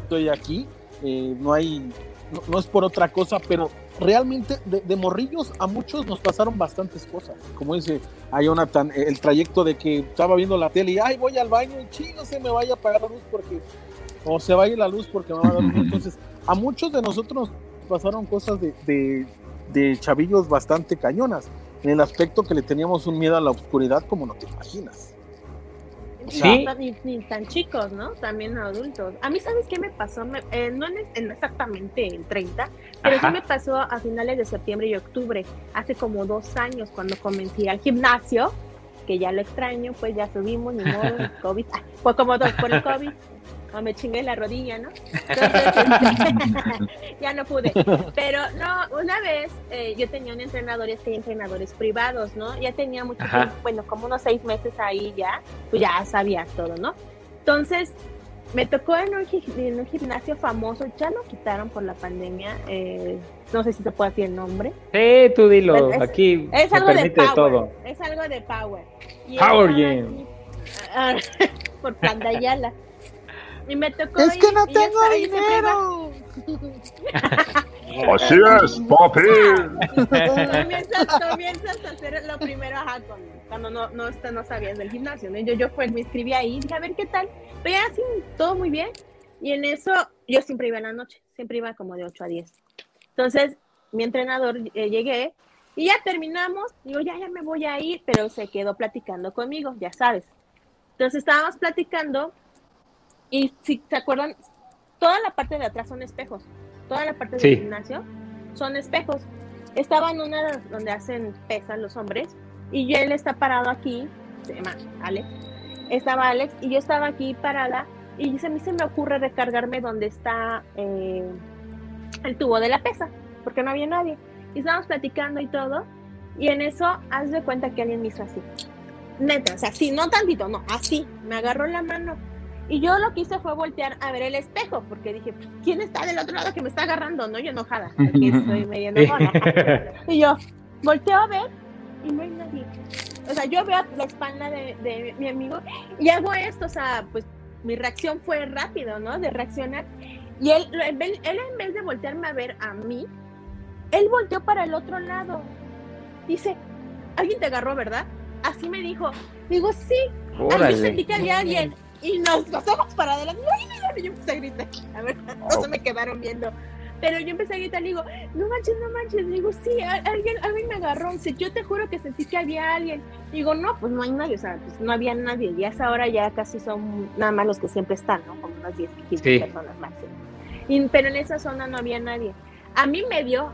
estoy aquí. Eh, no hay, no, no es por otra cosa, pero realmente de, de, morrillos a muchos nos pasaron bastantes cosas. Como dice a Jonathan, el trayecto de que estaba viendo la tele y ay voy al baño y chido se me vaya a apagar la luz porque o se vaya la luz porque me va a dar Entonces, a muchos de nosotros pasaron cosas de, de, de chavillos bastante cañonas, en el aspecto que le teníamos un miedo a la oscuridad como no te imaginas. Sí. Ni, ni, tan chicos, ¿no? También adultos. A mí, ¿sabes qué me pasó? Me, eh, no en, en, exactamente el 30, pero Ajá. sí me pasó a finales de septiembre y octubre, hace como dos años, cuando comencé al gimnasio, que ya lo extraño, pues ya subimos, ni modo, COVID. Ah, fue como dos por el COVID. O me chingué la rodilla, ¿no? Entonces, ya no pude. Pero no, una vez eh, yo tenía un entrenador, es que hay entrenadores privados, ¿no? Ya tenía mucho Ajá. tiempo, bueno, como unos seis meses ahí ya, pues ya sabía todo, ¿no? Entonces, me tocó en un, gi- en un gimnasio famoso, ya lo quitaron por la pandemia, eh, no sé si se puede decir el nombre. Sí, tú dilo. Es- Aquí Es algo de power. todo. Es algo de power. Y Power Gym. ah, por Pandayala. Y me tocó Es ir- que no tengo dinero. Así es, papi. comienzas, comienzas a hacer lo primero ajá, cuando no, no, está- no sabías del gimnasio. ¿no? Yo, yo fue, me inscribí ahí, dije, a ver qué tal. Pero ya así, todo muy bien. Y en eso, yo siempre iba en la noche, siempre iba como de 8 a 10. Entonces, mi entrenador eh, llegué y ya terminamos. Digo, ya, ya me voy a ir, pero se quedó platicando conmigo, ya sabes. Entonces, estábamos platicando y si se acuerdan, toda la parte de atrás son espejos. Toda la parte del Sí. gimnasio son espejos. Estaba en una donde hacen pesas los hombres y yo- él está parado aquí, se llama Alex. Estaba Alex y yo estaba aquí parada y a mí se me ocurre recargarme donde está eh, el tubo de la pesa, porque no había nadie. Y estábamos platicando y todo, y en eso haz de cuenta que alguien me hizo así. Neta, o sea, así, no tantito, no, así, me agarró la mano. Y yo lo que hice fue voltear a ver el espejo, porque dije, ¿quién está del otro lado que me está agarrando? No, yo enojada, porque estoy medio enojada. Y yo volteo a ver y no hay nadie. O sea, yo veo la espalda de, de mi amigo y hago esto, o sea, pues mi reacción fue rápido, ¿no? De reaccionar. Y él, él, él en vez de voltearme a ver a mí, él volteó para el otro lado. Dice, alguien te agarró, ¿verdad? Así me dijo. Digo, sí. Órale. sentí que había alguien. Y nos pasamos para adelante. Y yo empecé a gritar. A ver, no se me quedaron viendo. Pero yo empecé a gritar, le digo, no manches, no manches. Digo, sí, alguien, alguien me agarró. Dice, yo te juro que sentí que había alguien. Digo, no, pues no hay nadie. O sea, pues no había nadie. Y a esa hora ya casi son nada más los que siempre están, ¿no? Como unas 10, 15 Sí. personas máximo. Y, pero en esa zona no había nadie. A mí me dio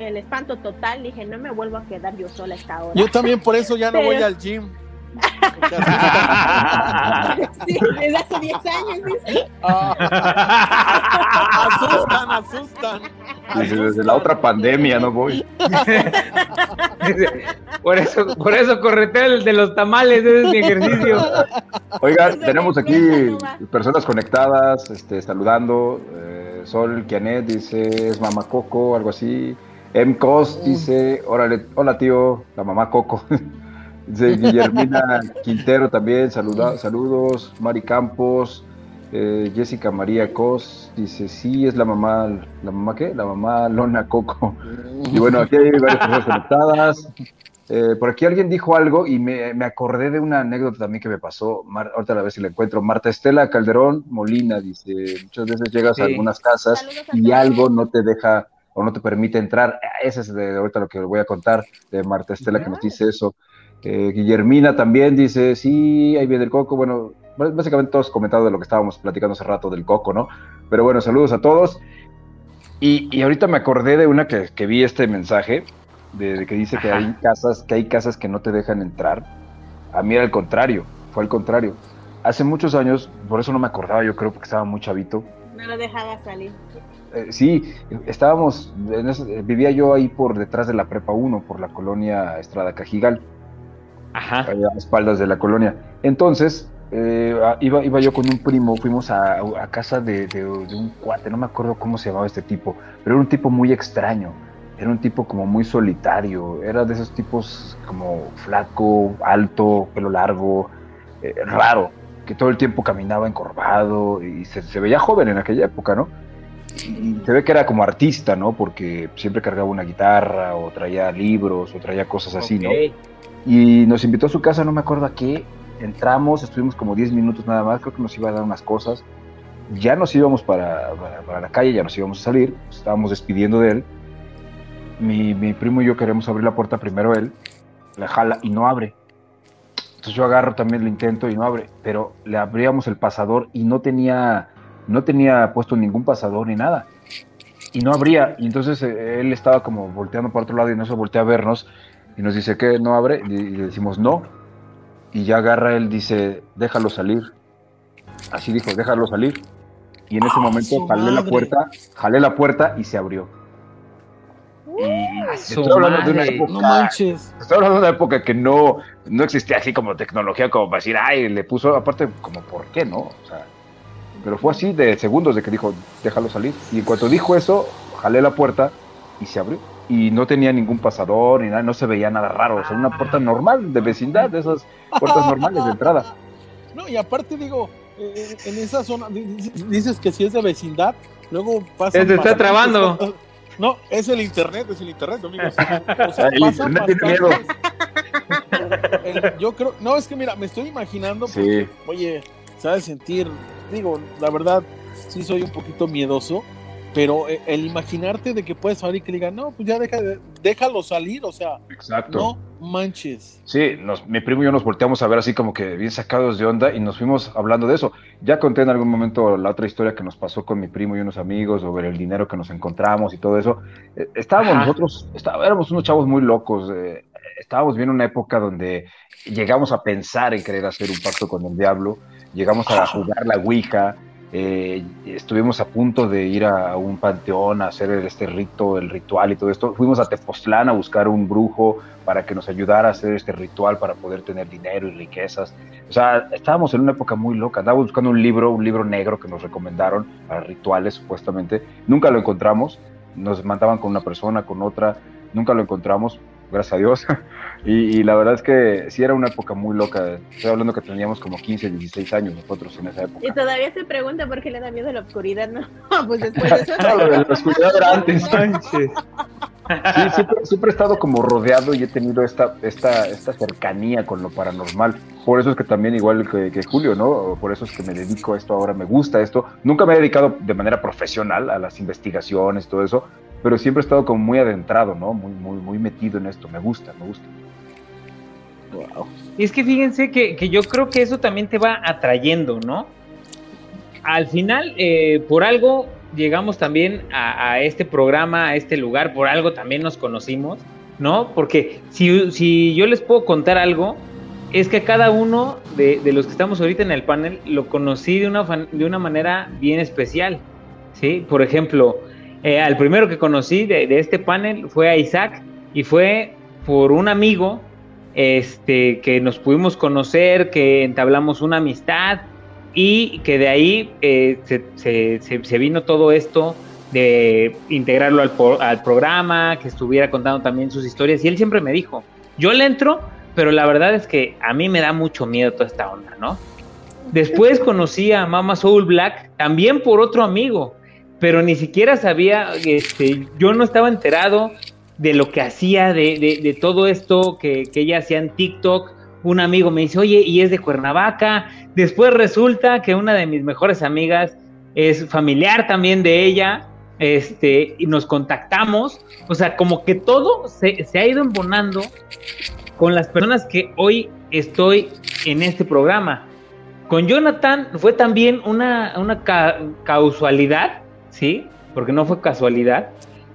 el espanto total. Dije, no me vuelvo a quedar yo sola a esta hora. Yo también por eso ya no Pero- voy al gym. Sí, desde hace 10 años, dice. Asustan, asustan. Desde, desde la otra pandemia no voy. por eso, por eso correteo el de los tamales, ese es mi ejercicio. Oigan, Desde tenemos aquí personas conectadas, este, saludando. Eh, Sol Kianet dice, es mamá Coco, algo así. M. Cos dice, órale, hola tío, la mamá Coco. Dice Guillermina Quintero también, saluda, saludos. Mari Campos, eh, Jessica María Cos dice, sí, es la mamá, ¿la mamá qué? La mamá Lona Coco. Y bueno, aquí hay varias personas conectadas. Eh, por aquí alguien dijo algo y me, me acordé de una anécdota también que me pasó. Mar- ahorita a ver si la encuentro. Marta Estela Calderón Molina dice: Muchas veces llegas a algunas casas Saludos y todos. algo no te deja o no te permite entrar. Ese es de ahorita lo que voy a contar de Marta Estela que nos dice eso. Eh, Guillermina también dice: Sí, ahí viene el coco. Bueno, básicamente todos comentando de lo que estábamos platicando hace rato del coco, ¿no? Pero bueno, saludos a todos. Y, y ahorita me acordé de una que, que vi este mensaje, de, de que dice que Ajá. hay casas, que hay casas que no te dejan entrar. A mí era el contrario, fue al contrario. Hace muchos años, por eso no me acordaba, yo creo, porque estaba muy chavito. No lo dejaba salir. Eh, sí, estábamos, en ese- vivía yo ahí por detrás de la Prepa 1, por la colonia Estrada Cajigal Ajá. a las espaldas de la colonia. Entonces, eh, iba, iba yo con un primo, fuimos a, a casa de, de- de un cuate, no me acuerdo cómo se llamaba este tipo, pero era un tipo muy extraño, era un tipo como muy solitario, era de esos tipos como flaco, alto, pelo largo, eh, raro, que todo el tiempo caminaba encorvado y se, se veía joven en aquella época, ¿no? y se ve que era como artista, ¿no? Porque siempre cargaba una guitarra o traía libros o traía cosas así, ¿no? Y nos invitó a su casa, no me acuerdo a qué. Entramos, estuvimos como 10 minutos nada más, creo que nos iba a dar unas cosas. Ya nos íbamos para, para, para la calle, ya nos íbamos a salir, nos estábamos despidiendo de él. Mi, mi primo y yo queremos abrir la puerta primero él, la jala y no abre. Entonces yo agarro también el intento y no abre, pero le abríamos el pasador y no tenía, no tenía puesto ningún pasador ni nada. Y no abría, y entonces eh, él estaba como volteando para otro lado y en eso voltea a vernos y nos dice que no abre y, le decimos no. Y ya agarra él, dice, déjalo salir. Así dijo, déjalo salir. Y en ese ¡Ah, momento jalé la puerta, jalé la puerta y se abrió. Y ¡A su estoy hablando de una época- No manches. Estoy hablando de una época que no, no existía así como tecnología como para decir, ay, le puso, aparte, como, ¿por qué no? O sea, pero fue así de segundos de que dijo, déjalo salir. Y en cuanto dijo eso, jalé la puerta y se abrió. Y no tenía ningún pasador ni nada, no se veía nada raro. O sea, una puerta normal de vecindad, de esas puertas normales de entrada. No, y aparte digo, eh, en esa zona, di- di- dices que si es de vecindad, luego pasa. Se está trabando. No, es el internet, es el internet, amigos. O sea, El pasa internet tiene miedo. El- yo creo, no, es que mira, me estoy imaginando, Sí. oye, sabes sentir, digo, la verdad, sí soy un poquito miedoso, pero eh, el imaginarte de que puedes salir y que digan, no, pues ya deja, de- déjalo salir, o sea, Exacto. no manches. Sí, nos- mi primo y yo nos volteamos a ver así como que bien sacados de onda y nos fuimos hablando de eso. Ya conté en algún momento la otra historia que nos pasó con mi primo y unos amigos sobre el dinero que nos encontramos y todo eso. Eh, Estábamos Ajá. nosotros, está- éramos unos chavos muy locos. eh, estábamos viendo una época donde llegamos a pensar en querer hacer un pacto con el diablo, llegamos a jugar la Ouija. Eh, estuvimos a punto de ir a un panteón a hacer este rito, el ritual y todo esto. Fuimos a Tepoztlán a buscar un brujo para que nos ayudara a hacer este ritual para poder tener dinero y riquezas. O sea, estábamos en una época muy loca. Andábamos buscando un libro, un libro negro que nos recomendaron para rituales, supuestamente. Nunca lo encontramos. Nos mandaban con una persona, con otra. Nunca lo encontramos, gracias a Dios. y, y la verdad es que sí era una época muy loca. Estoy hablando que teníamos como 15, 16 años nosotros en esa Y época. todavía se pregunta por qué le da miedo la oscuridad, ¿no? pues después de eso. No, lo de la oscuridad era antes. Sí, siempre, siempre he estado como rodeado y he tenido esta, esta, esta cercanía con lo paranormal. Por eso es que también, igual que, que Julio, ¿no? Por eso es que me dedico a esto ahora, me gusta esto. Nunca me he dedicado de manera profesional a las investigaciones, todo eso, pero siempre he estado como muy adentrado, ¿no? Muy, muy, muy metido en esto. Me gusta, me gusta. Es que fíjense que, que yo creo que eso también te va atrayendo, ¿no? Al final, eh, por algo llegamos también a, este programa, a este lugar, por algo también nos conocimos, ¿no? Porque si, si yo les puedo contar algo, es que cada uno de, de los que estamos ahorita en el panel lo conocí de una, de una manera bien especial, ¿sí? Por ejemplo, eh, al primero que conocí de, de este panel fue a Isaac y fue por un amigo este, que nos pudimos conocer, que entablamos una amistad y que de ahí eh, se, vino todo esto de integrarlo al, al programa, que estuviera contando también sus historias. Y él siempre me dijo, yo le entro, pero la verdad es que a mí me da mucho miedo toda esta onda, ¿no? Después conocí a Mama Soul Black, también por otro amigo, pero ni siquiera sabía, este, yo no estaba enterado de lo que hacía, de, de- todo esto que, que ella hacía en TikTok. Un amigo me dice, oye, y es de Cuernavaca. Después resulta que una de mis mejores amigas es familiar también de ella, este, y nos contactamos. O sea, como que todo se, se ha ido embonando con las personas que hoy estoy en este programa. Con Jonathan fue también una, una ca- causalidad, ¿sí? Porque no fue casualidad,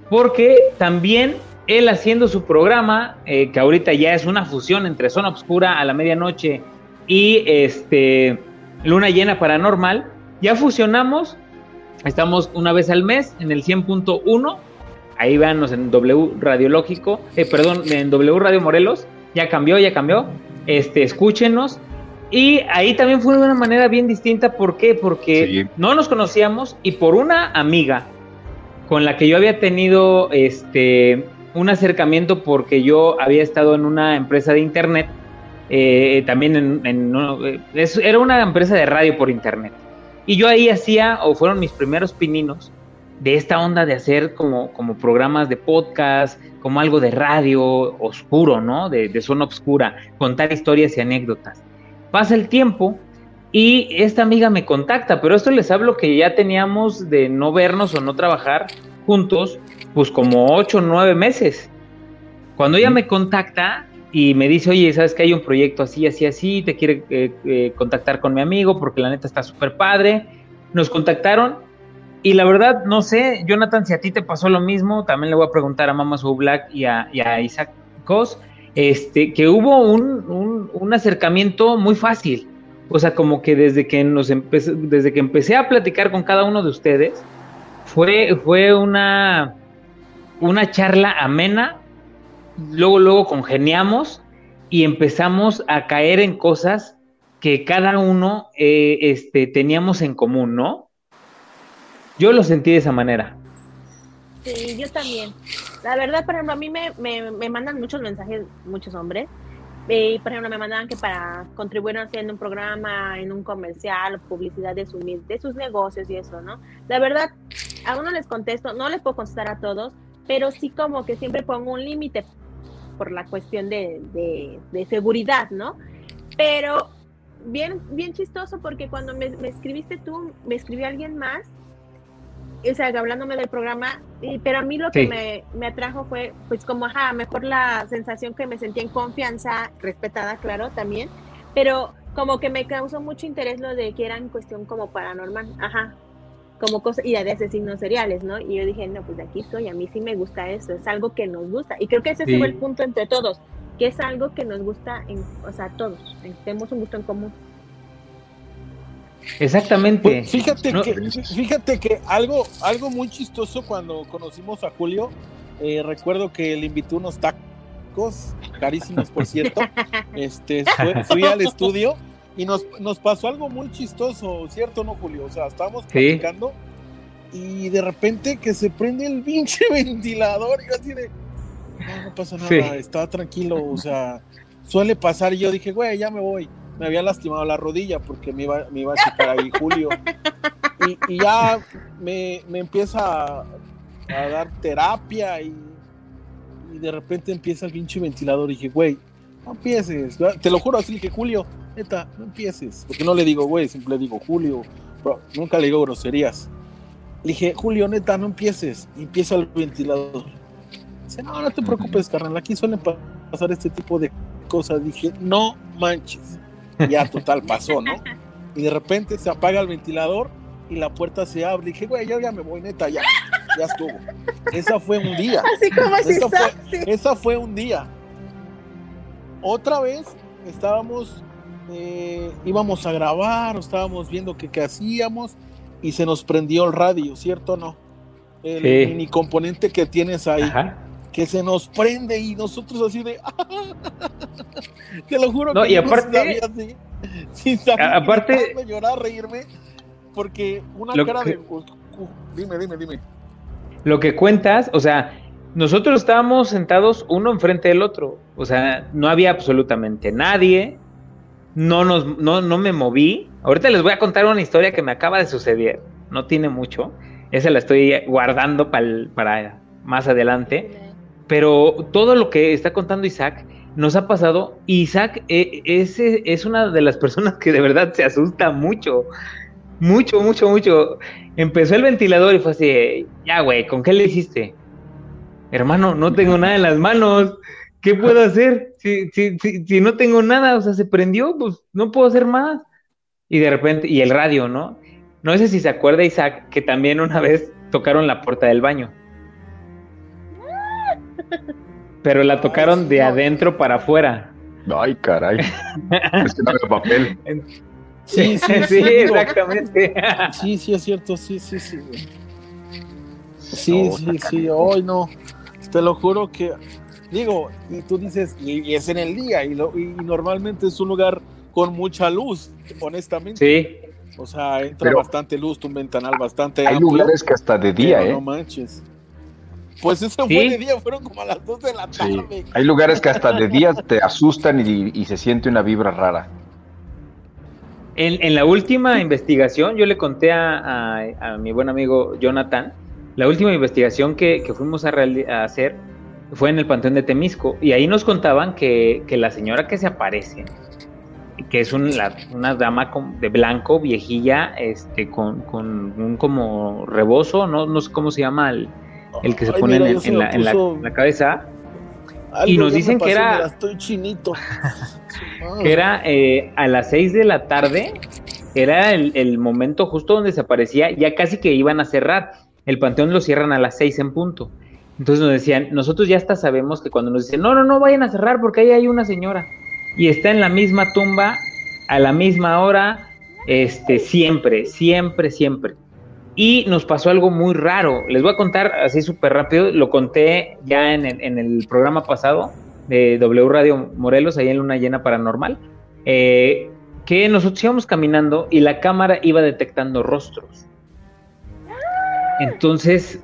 porque también él haciendo su programa, eh, que ahorita ya es una fusión entre Zona Obscura a la medianoche y este Luna Llena Paranormal, ya fusionamos, estamos una vez al mes en el 100.1, ahí véanos en W Radiológico, eh, perdón, en W Radio Morelos, ya cambió, ya cambió, este, escúchenos, y ahí también fue de una manera bien distinta, ¿por qué? Porque Sí. no nos conocíamos y por una amiga con la que yo había tenido este un acercamiento porque yo había estado en una empresa de internet, eh, también en, eh, era una empresa de radio por internet. Y yo ahí hacía, o fueron mis primeros pininos, de esta onda de hacer como, como programas de podcast, como algo de radio oscuro, ¿no? De, de zona oscura, contar historias y anécdotas. Pasa el tiempo y esta amiga me contacta, pero esto les hablo que ya teníamos de no vernos o no trabajar juntos, pues como ocho o nueve meses. Cuando ella me contacta y me dice, oye, ¿sabes que hay un proyecto así, así, así? Te quiere eh, eh, contactar con mi amigo porque la neta está súper padre. Nos contactaron y la verdad, no sé, Jonathan, si a ti te pasó lo mismo, también le voy a preguntar a Mama So Black y a, Isaac Cos, este, que hubo un, un, acercamiento muy fácil. O sea, como que desde que nos empecé, desde que empecé a platicar con cada uno de ustedes, fue, fue una, una charla amena, luego, luego congeniamos y empezamos a caer en cosas que cada uno eh, este, teníamos en común, ¿no? Yo lo sentí de esa manera. Sí, yo también. La verdad, por ejemplo, a mí me, me, mandan muchos mensajes, muchos hombres. Y, por ejemplo, me mandaban que para contribuir haciendo un programa, en un comercial, publicidad de, sus de sus negocios y eso, ¿no? La verdad, a uno les contesto, no les puedo contestar a todos, pero sí como que siempre pongo un límite por la cuestión de, de, de, seguridad, ¿no? Pero bien, bien chistoso porque cuando me, me escribiste tú, me escribió alguien más o sea, hablándome del programa, pero a mí lo que me, me, atrajo fue, pues como, ajá, mejor la sensación que me sentía en confianza, respetada, claro, también, pero como que me causó mucho interés lo de que era en cuestión como paranormal, ajá, como cosas, y de asesinos seriales, ¿no? Y yo dije, no, pues aquí estoy, a mí sí me gusta eso, es algo que nos gusta, y creo que ese fue el punto entre todos, que es algo que nos gusta, en, o sea, todos, tenemos un gusto en común. Exactamente. Pues, fíjate, que, fíjate que algo, algo muy chistoso cuando conocimos a Julio, eh, recuerdo que le invité unos tacos, carísimos por cierto, este, fui al estudio y nos, nos pasó algo muy chistoso, ¿cierto no Julio? O sea, estábamos platicando y de repente que se prende el pinche ventilador y así de, no, no pasa nada, está tranquilo, o sea, suele pasar y yo dije, güey, ya me voy me había lastimado la rodilla porque me iba, me iba a checar ahí Julio. Y, ya me, empieza a, dar terapia y, de repente empieza el pinche ventilador y dije, güey, no empieces. Te lo juro así, dije, Julio, neta, no empieces. Porque no le digo, güey, siempre le digo, Julio, nunca le digo groserías. Le dije, Julio, neta, no empieces. Y empieza el ventilador. Dice, no, no te preocupes, carnal, aquí suelen pasar este tipo de cosas. Dije, no manches ya total pasó, ¿no? Y de repente se apaga el ventilador y la puerta se abre. Dije, güey, yo ya me voy, neta, ya, ya estuvo. Esa fue un día. Así como así esa, fue, esa fue un día. Otra vez estábamos, eh, íbamos a grabar, estábamos viendo qué, hacíamos y se nos prendió el radio, ¿cierto o no? El mini componente que tienes ahí. que se nos prende y nosotros así de te lo juro no, que y aparte así, sin aparte llorar reírme porque una cara de dime dime dime lo que cuentas o sea nosotros estábamos sentados uno enfrente del otro o sea no había absolutamente nadie no nos no, no me moví ahorita les voy a contar una historia que me acaba de suceder no tiene mucho esa la estoy guardando para más adelante pero todo lo que está contando Isaac nos ha pasado. Isaac eh, es, es una de las personas que de verdad se asusta mucho. Mucho, mucho, mucho. Empezó el ventilador y fue así, ya, güey, ¿con qué le hiciste? Hermano, no tengo nada en las manos. ¿Qué puedo hacer? Si, si, si, si no tengo nada, o sea, se prendió, pues no puedo hacer más. Y de repente, y el radio, ¿no? No sé si se acuerda Isaac que también una vez tocaron la puerta del baño. Pero la tocaron de adentro para afuera. Ay, caray. es que no había papel. Sí, sí, sí, exactamente. Sí, sí, es cierto, sí, sí, sí. Sí, sí, sí, hoy no. Te lo juro que, digo, y tú dices, y, es en el día, y, lo, y normalmente es un lugar con mucha luz, honestamente. Sí. O sea, entra bastante luz, un ventanal bastante Hay lugares que hasta de día, ¿eh? No manches. Pues eso fue de día, fueron como a las 2 de la tarde. Hay lugares que hasta de día te asustan y, se siente una vibra rara. En, la última investigación yo le conté a, mi buen amigo Jonathan la última investigación que, fuimos a, hacer fue en el Panteón de Temisco y ahí nos contaban que, la señora que se aparece, que es una dama de blanco, viejilla, este, con, un como rebozo, no, no sé cómo se llama el, que se pone en, la, cabeza. y nos dicen que era... estoy chinito. que era eh, a las 6 de la tarde, era el, el momento justo donde se aparecía, ya casi que iban a cerrar el panteón lo cierran a las seis en punto. Entonces nos decían, nosotros ya hasta sabemos que cuando nos dicen, no, no, no vayan a cerrar porque ahí hay una señora y está en la misma tumba a la misma hora, este, siempre, siempre, siempre. Y nos pasó algo muy raro. Les voy a contar así súper rápido. Lo conté ya en el, programa pasado de W Radio Morelos, ahí en Luna Llena Paranormal. Eh, que nosotros íbamos caminando y la cámara iba detectando rostros. Entonces,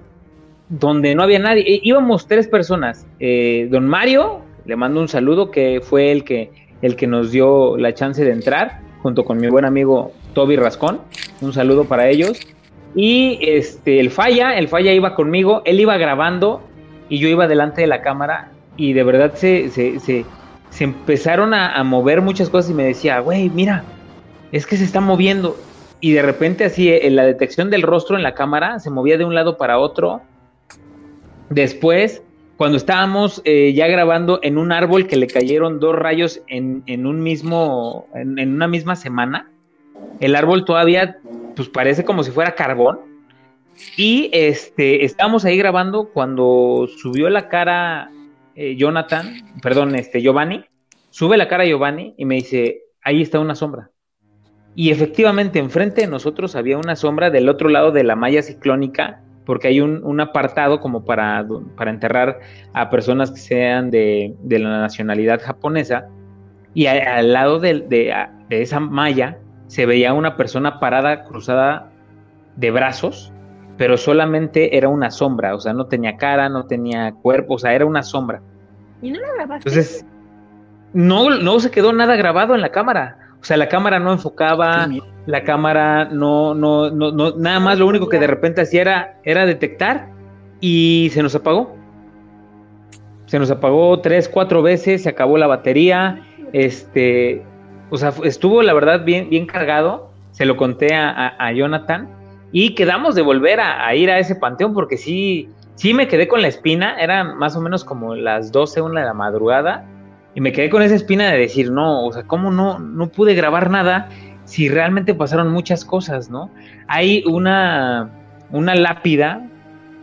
donde no había nadie, eh, íbamos tres personas. Eh, don Mario, le mando un saludo, que fue el que, el que nos dio la chance de entrar, junto con mi buen amigo Toby Rascón. Un saludo para ellos. Y este, el Falla, el Falla iba conmigo, él iba grabando y yo iba delante de la cámara y de verdad se, se, se, empezaron a, mover muchas cosas y me decía, güey, mira, es que se está moviendo y de repente así en la detección del rostro en la cámara se movía de un lado para otro. Después, cuando estábamos eh, ya grabando en un árbol que le cayeron dos rayos en, un mismo, en, una misma semana, el árbol todavía pues parece como si fuera carbón. Y este, estábamos ahí grabando cuando subió la cara eh, Jonathan, perdón, este Giovanni, sube la cara Giovanni y me dice, ahí está una sombra. Y efectivamente, enfrente de nosotros había una sombra del otro lado de la malla ciclónica, porque hay un, apartado como para, para, enterrar a personas que sean de, la nacionalidad japonesa. Y al lado de, de, esa malla se veía una persona parada, cruzada de brazos, pero solamente era una sombra, o sea, no tenía cara, no tenía cuerpo, o sea, era una sombra. ¿Y no la grabaste? Entonces, no, no se quedó nada grabado en la cámara. O sea, la cámara no enfocaba, la cámara no, no, no, no, nada más lo único que de repente hacía era, era detectar y se nos apagó. Se nos apagó tres, cuatro veces, se acabó la batería, este, o sea, estuvo la verdad bien, bien cargado, se lo conté a, Jonathan. Y quedamos de volver a, ir a ese panteón porque sí, sí me quedé con la espina, eran más o menos como las 12, una de la madrugada y me quedé con esa espina de decir, no, o sea, ¿cómo no, no pude grabar nada si realmente pasaron muchas cosas, ¿no? Hay una, una lápida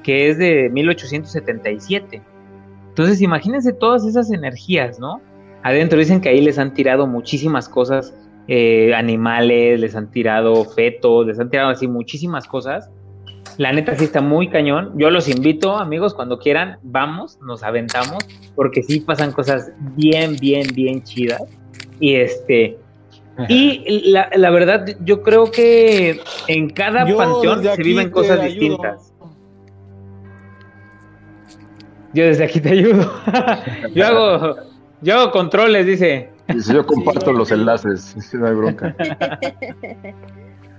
que es de 1877. Entonces, imagínense todas esas energías, ¿no? Adentro dicen que ahí les han tirado muchísimas cosas, eh, animales, les han tirado fetos, les han tirado así muchísimas cosas la neta sí está muy cañón. Yo los invito, amigos, cuando quieran, vamos, nos aventamos, porque sí pasan cosas bien, bien, bien chidas. Y este, y la, verdad, yo creo que en cada panteón se viven cosas distintas. Yo desde aquí te ayudo. yo hago, yo hago controles, dice. yo comparto los enlaces, no hay bronca.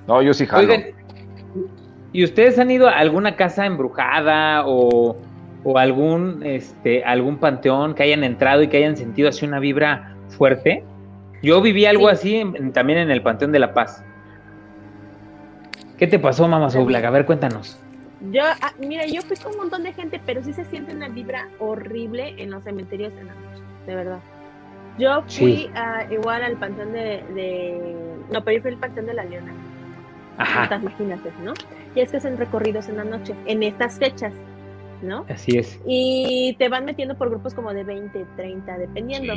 No, yo sí jalo. ¿Y ustedes han ido a alguna casa embrujada o, algún, este, algún panteón que hayan entrado y que hayan sentido así una vibra fuerte? Yo viví algo así también en el Panteón de la Paz. ¿Qué te pasó, mamá Soblag? A ver, cuéntanos. Yo, ah, mira, yo fui con un montón de gente, pero sí se siente una vibra horrible en los cementerios en la noche, de verdad. Yo fui igual al panteón de, de, No, pero yo fui al panteón de la Leona. Ajá. Imagínate, ¿no? Y es que hacen recorridos en la noche, en estas fechas, ¿no? Así es. Y te van metiendo por grupos como de 20, 30, dependiendo.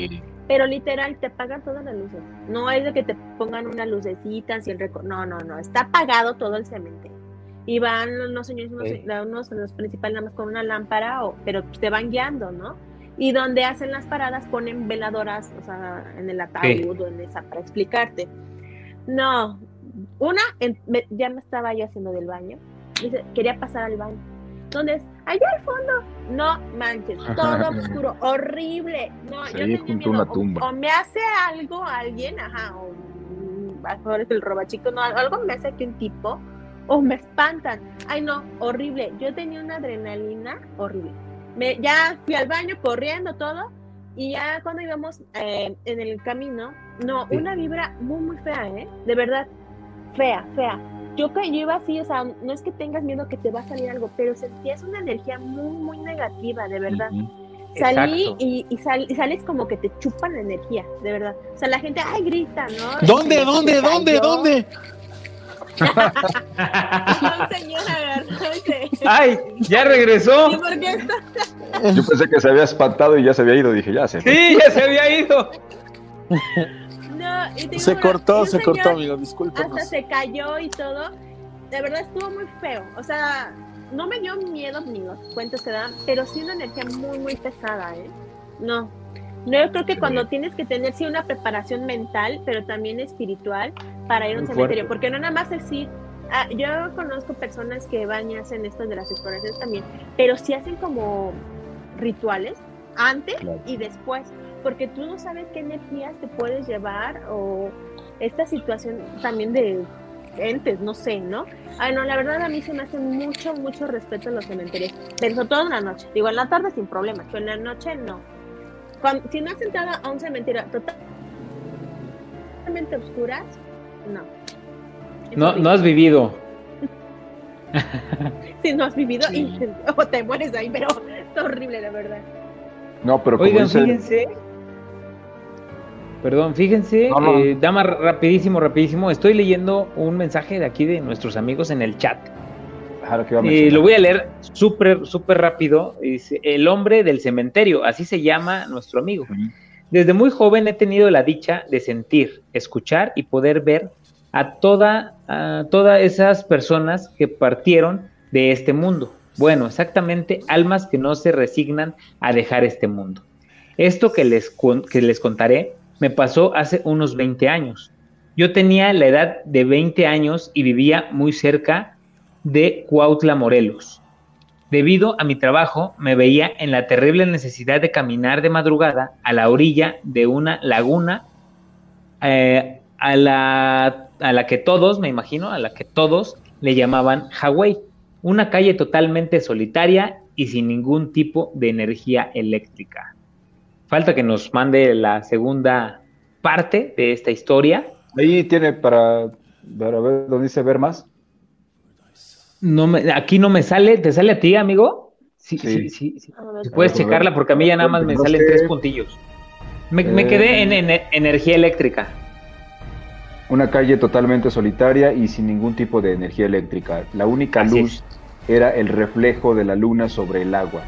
Pero literal, te apagan todas las luces. No es de que te pongan una lucecita, si el No, no, no. Está apagado todo el cementerio. Y van los señores, unos, los principales nada más con una lámpara, o, pero te van guiando, ¿no? Y donde hacen las paradas ponen veladoras, o sea, en el ataúd o en esa, para explicarte. No, una, ya me estaba yo haciendo del baño. Dice, quería pasar al baño. ¿Dónde es? Allá al fondo. No manches, todo oscuro, horrible. No, yo tenía miedo. O, me hace algo alguien, ajá, o a es el robachico, no, algo me hace que un tipo, o me espantan. Ay, no, horrible. Yo tenía una adrenalina horrible. Me, ya fui al baño corriendo todo y ya cuando íbamos eh, en el camino, no, una vibra muy, muy fea, ¿eh? De verdad, fea, fea. Yo, yo iba así, o sea, no es que tengas miedo que te va a salir algo, pero sentías una energía muy, muy negativa, de verdad. Salí y, y, sales como que te chupan la energía, de verdad. O sea, la gente, ay, grita, ¿no? ¿Dónde, dónde, dónde, dónde? no, señora, Ay, ya regresó. Yo pensé que se había espantado y ya se había ido. Dije, ya se. Sí, ya se había ido. No, se cortó, se cortó, amigo, disculpe. Hasta se cayó y todo. De verdad estuvo muy feo. O sea, no me dio miedo ni los cuentos que dan, pero sí una energía muy, muy pesada, ¿eh? No. No, yo creo que cuando tienes que tener sí una preparación mental, pero también espiritual para ir a un cementerio, porque no nada más decir, ah, yo conozco personas que van y hacen esto de las exploraciones también, pero sí hacen como rituales antes y después, porque tú no sabes qué energías te puedes llevar o esta situación también de entes, no sé, ¿no? Ay, no, la verdad a mí se me hace mucho, mucho respeto en los cementerios, pero sobre todo en la noche. Digo, en la tarde sin problemas, pero en la noche no. si no has entrado a un cementerio totalmente oscuras, no. No, no has vivido. si no has vivido o te mueres ahí, pero es horrible, la verdad. No, pero como Oigan, fíjense. Perdón, fíjense, eh, dama, rapidísimo, rapidísimo. Estoy leyendo un mensaje de aquí de nuestros amigos en el chat. Eh, lo voy a leer súper, súper rápido. Dice, el hombre del cementerio, así se llama nuestro amigo. Desde muy joven he tenido la dicha de sentir, escuchar y poder ver a, toda, a todas esas personas que partieron de este mundo. Bueno, exactamente, almas que no se resignan a dejar este mundo. Esto que les, que les contaré me pasó hace unos 20 años. Yo tenía la edad de 20 años y vivía muy cerca de Cuautla, Morelos. Debido a mi trabajo, me veía en la terrible necesidad de caminar de madrugada a la orilla de una laguna eh, a, la, a la que todos, me imagino, a la que todos le llamaban Hawái. Una calle totalmente solitaria y sin ningún tipo de energía eléctrica. Falta que nos mande la segunda parte de esta historia. Ahí tiene para, para ver dónde dice ver más. No me, aquí no me sale, ¿te sale a ti, amigo? Sí, sí, sí. sí, Puedes checarla porque a mí ya nada más me salen tres puntillos. Me, me quedé en, en, energía eléctrica. Una calle totalmente solitaria y sin ningún tipo de energía eléctrica. La única luz era el reflejo de la luna sobre el agua.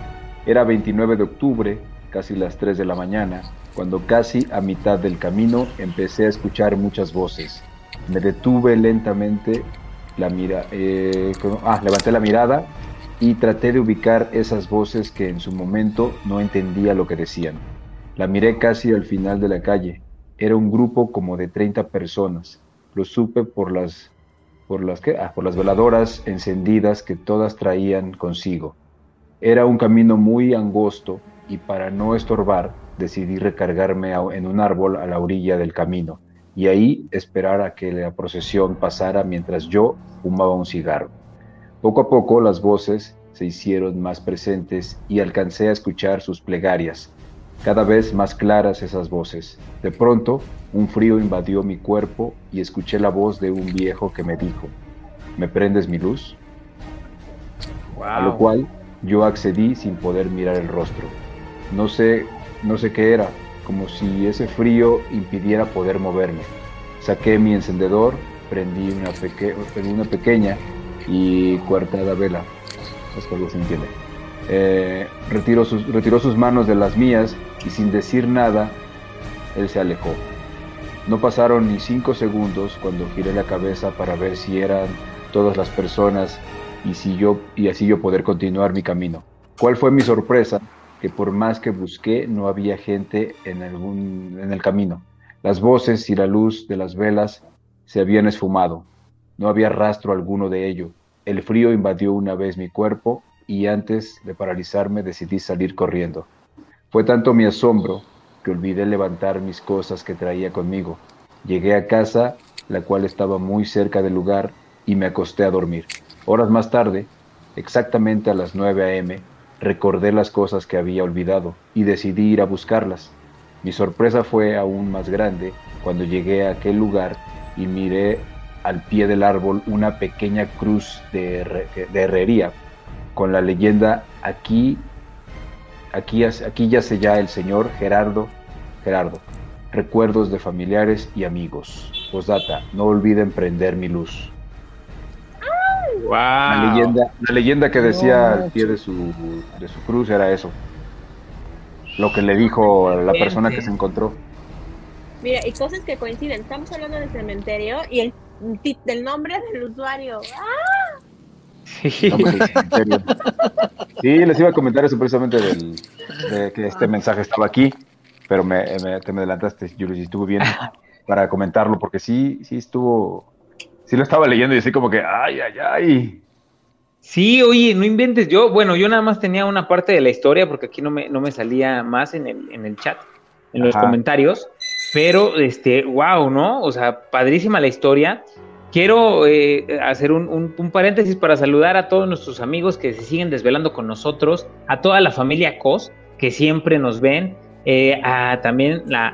Era 29 de octubre, casi las 3 de la mañana, cuando casi a mitad del camino empecé a escuchar muchas voces. Me detuve lentamente la mira, eh, ah, levanté la mirada y traté de ubicar esas voces que en su momento no entendía lo que decían. La miré casi al final de la calle. Era un grupo como de 30 personas. Lo supe por las, por las, ah, por las veladoras encendidas que todas traían consigo. Era un camino muy angosto y para no estorbar decidí recargarme en un árbol a la orilla del camino y ahí esperar a que la procesión pasara mientras yo fumaba un cigarro. Poco a poco las voces se hicieron más presentes y alcancé a escuchar sus plegarias, cada vez más claras esas voces. De pronto, un frío invadió mi cuerpo y escuché la voz de un viejo que me dijo, ¿me prendes mi luz? A lo cual yo accedí sin poder mirar el rostro. No sé, no sé qué era, como si ese frío impidiera poder moverme. Saqué mi encendedor, prendí una, pequeña y cuartada vela. Es que se entiende. Eh, retiró, sus, retiró sus manos de las mías y sin decir nada, él se alejó. No pasaron ni cinco segundos cuando giré la cabeza para ver si eran todas las personas y, si yo, y así yo poder continuar mi camino. ¿Cuál fue mi sorpresa? Que por más que busqué no había gente en, algún, en el camino. Las voces y la luz de las velas se habían esfumado. No había rastro alguno de ello. El frío invadió una vez mi cuerpo y antes de paralizarme decidí salir corriendo. Fue tanto mi asombro que olvidé levantar mis cosas que traía conmigo. Llegué a casa, la cual estaba muy cerca del lugar, y me acosté a dormir. Horas más tarde, exactamente a las 9 a.m., recordé las cosas que había olvidado y decidí ir a buscarlas. Mi sorpresa fue aún más grande cuando llegué a aquel lugar y miré al pie del árbol una pequeña cruz de, herrería con la leyenda aquí, aquí, yace ya el señor Gerardo, Gerardo, recuerdos de familiares y amigos. Postdata, no olviden prender mi luz. La, leyenda, la leyenda que decía al pie de su, de su cruz era eso. Lo que le dijo la persona que se encontró. Mira, y cosas que coinciden. Estamos hablando del cementerio y el del nombre del usuario. ¡Ah! Sí. sí, les iba a comentar eso precisamente del, de que este mensaje estaba aquí, pero me, te me adelantaste, Julio, y estuvo bien para comentarlo, porque sí, sí estuvo, sí lo estaba leyendo y así como que, ay, ay, ay. Sí, oye, no inventes. Yo, bueno, yo nada más tenía una parte de la historia porque aquí no me, no me salía más en el, en el chat, en los comentarios. Pero, este, wow, ¿no? O sea, padrísima la historia. Quiero eh, hacer un, paréntesis para saludar a todos nuestros amigos que se siguen desvelando con nosotros, a toda la familia COS que siempre nos ven, eh, a también la,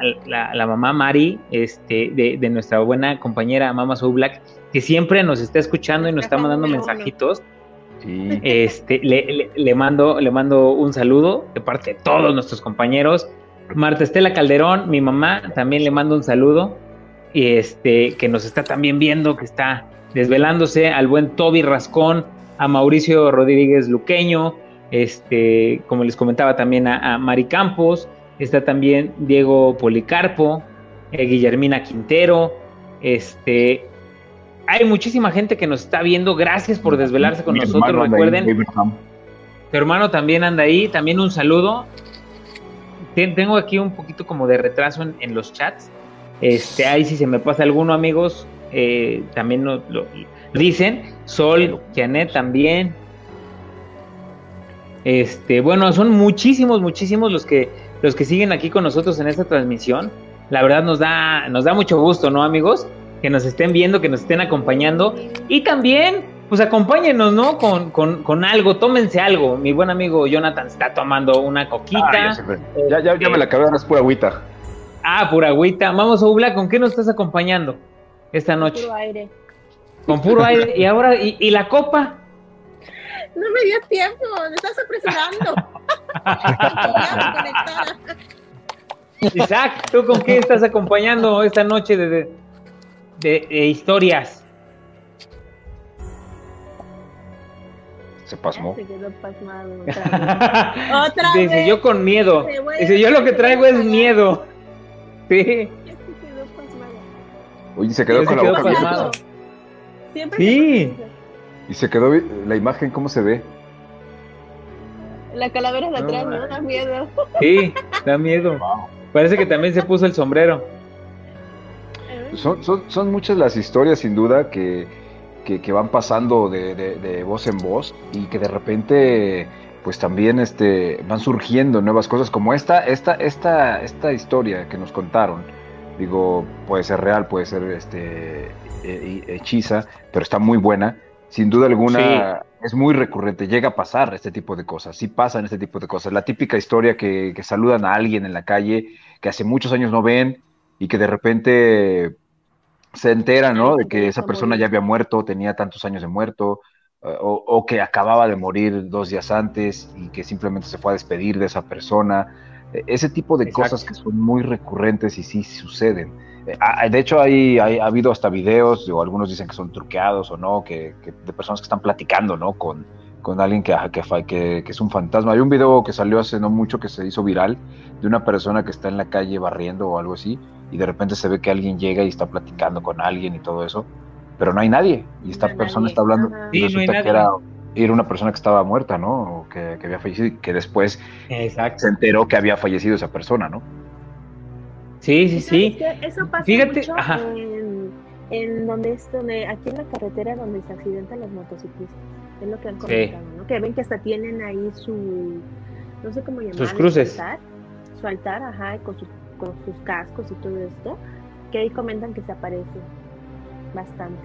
mamá Mari, este, de, nuestra buena compañera Mama Soul Black, que siempre nos está escuchando y nos está mandando mensajitos. Este, le, le, mando, le mando un saludo de parte de todos nuestros compañeros. Marta Estela Calderón, mi mamá, también le mando un saludo y este, que nos está también viendo, que está desvelándose, al buen Toby Rascón, a Mauricio Rodríguez Luqueño, este, como les comentaba también a, Mari Campos, está también Diego Policarpo, eh, Guillermina Quintero, este, hay muchísima gente que nos está viendo, gracias por desvelarse con nosotros, recuerden. Tu hermano también anda ahí, también un saludo. Tengo aquí un poquito como de retraso en los chats, este, ahí si se me pasa alguno, amigos, eh, también lo, dicen. Sol, Janet también. Este, bueno, son muchísimos, muchísimos los que los que siguen aquí con nosotros en esta transmisión. La verdad nos da nos da mucho gusto, ¿no, amigos? Que nos estén viendo, que nos estén acompañando y también pues acompáñenos, ¿no? Con, con, con, algo, tómense algo. Mi buen amigo Jonathan está tomando una coquita. ya, ya, ya, me la acabé, ahora es pura agüita. Ah, pura agüita. Vamos, Obla, ¿con qué nos estás acompañando esta noche? Con puro aire. Con puro aire. ¿Y ahora, y, la copa? No me dio tiempo, me estás apresurando. Isaac, ¿tú con qué estás acompañando esta noche de, de, historias? Se pasmó. Se quedó pasmado. Otra vez. Dice, yo con miedo. Dice, yo lo que traigo es miedo. Sí. Oye, se quedó con la boca abierta. sí. Y se quedó la imagen, ¿cómo se ve? La calavera de atrás, ¿no? Da miedo. Sí, da miedo. Parece que también se puso el sombrero. Son, son, son muchas las historias, sin duda, que, que, van pasando de, de, voz en voz y que de repente pues también este, van surgiendo nuevas cosas como esta, esta, esta, esta historia que nos contaron. Digo, puede ser real, puede ser este, hechiza, pero está muy buena. Sin duda alguna es muy recurrente, llega a pasar este tipo de cosas, sí pasan este tipo de cosas. La típica historia que, que saludan a alguien en la calle que hace muchos años no ven y que de repente se entera, ¿no? De que esa persona ya había muerto, tenía tantos años de muerto, o, que acababa de morir dos días antes y que simplemente se fue a despedir de esa persona. E, ese tipo de cosas que son muy recurrentes y sí suceden. Eh, de hecho, hay, ha habido hasta videos, o algunos dicen que son truqueados o no, que, de personas que están platicando, ¿no? Con, con alguien que, que, que, es un fantasma. Hay un video que salió hace no mucho que se hizo viral de una persona que está en la calle barriendo o algo así, y de repente se ve que alguien llega y está platicando con alguien y todo eso pero no hay nadie. Y esta persona está hablando. y resulta que era, era, una persona que estaba muerta, ¿no? O que, había fallecido y que después se enteró que había fallecido esa persona, ¿no? Sí, sí, sí. Eso pasa mucho En, donde es donde, aquí en la carretera donde se accidentan los motociclistas. Es lo que han comentado, ¿no? Que ven que hasta tienen ahí su, no sé cómo llamarlo. Sus cruces. Su altar, su altar ajá, con, con sus cascos y todo esto, que ahí comentan que se aparece bastante.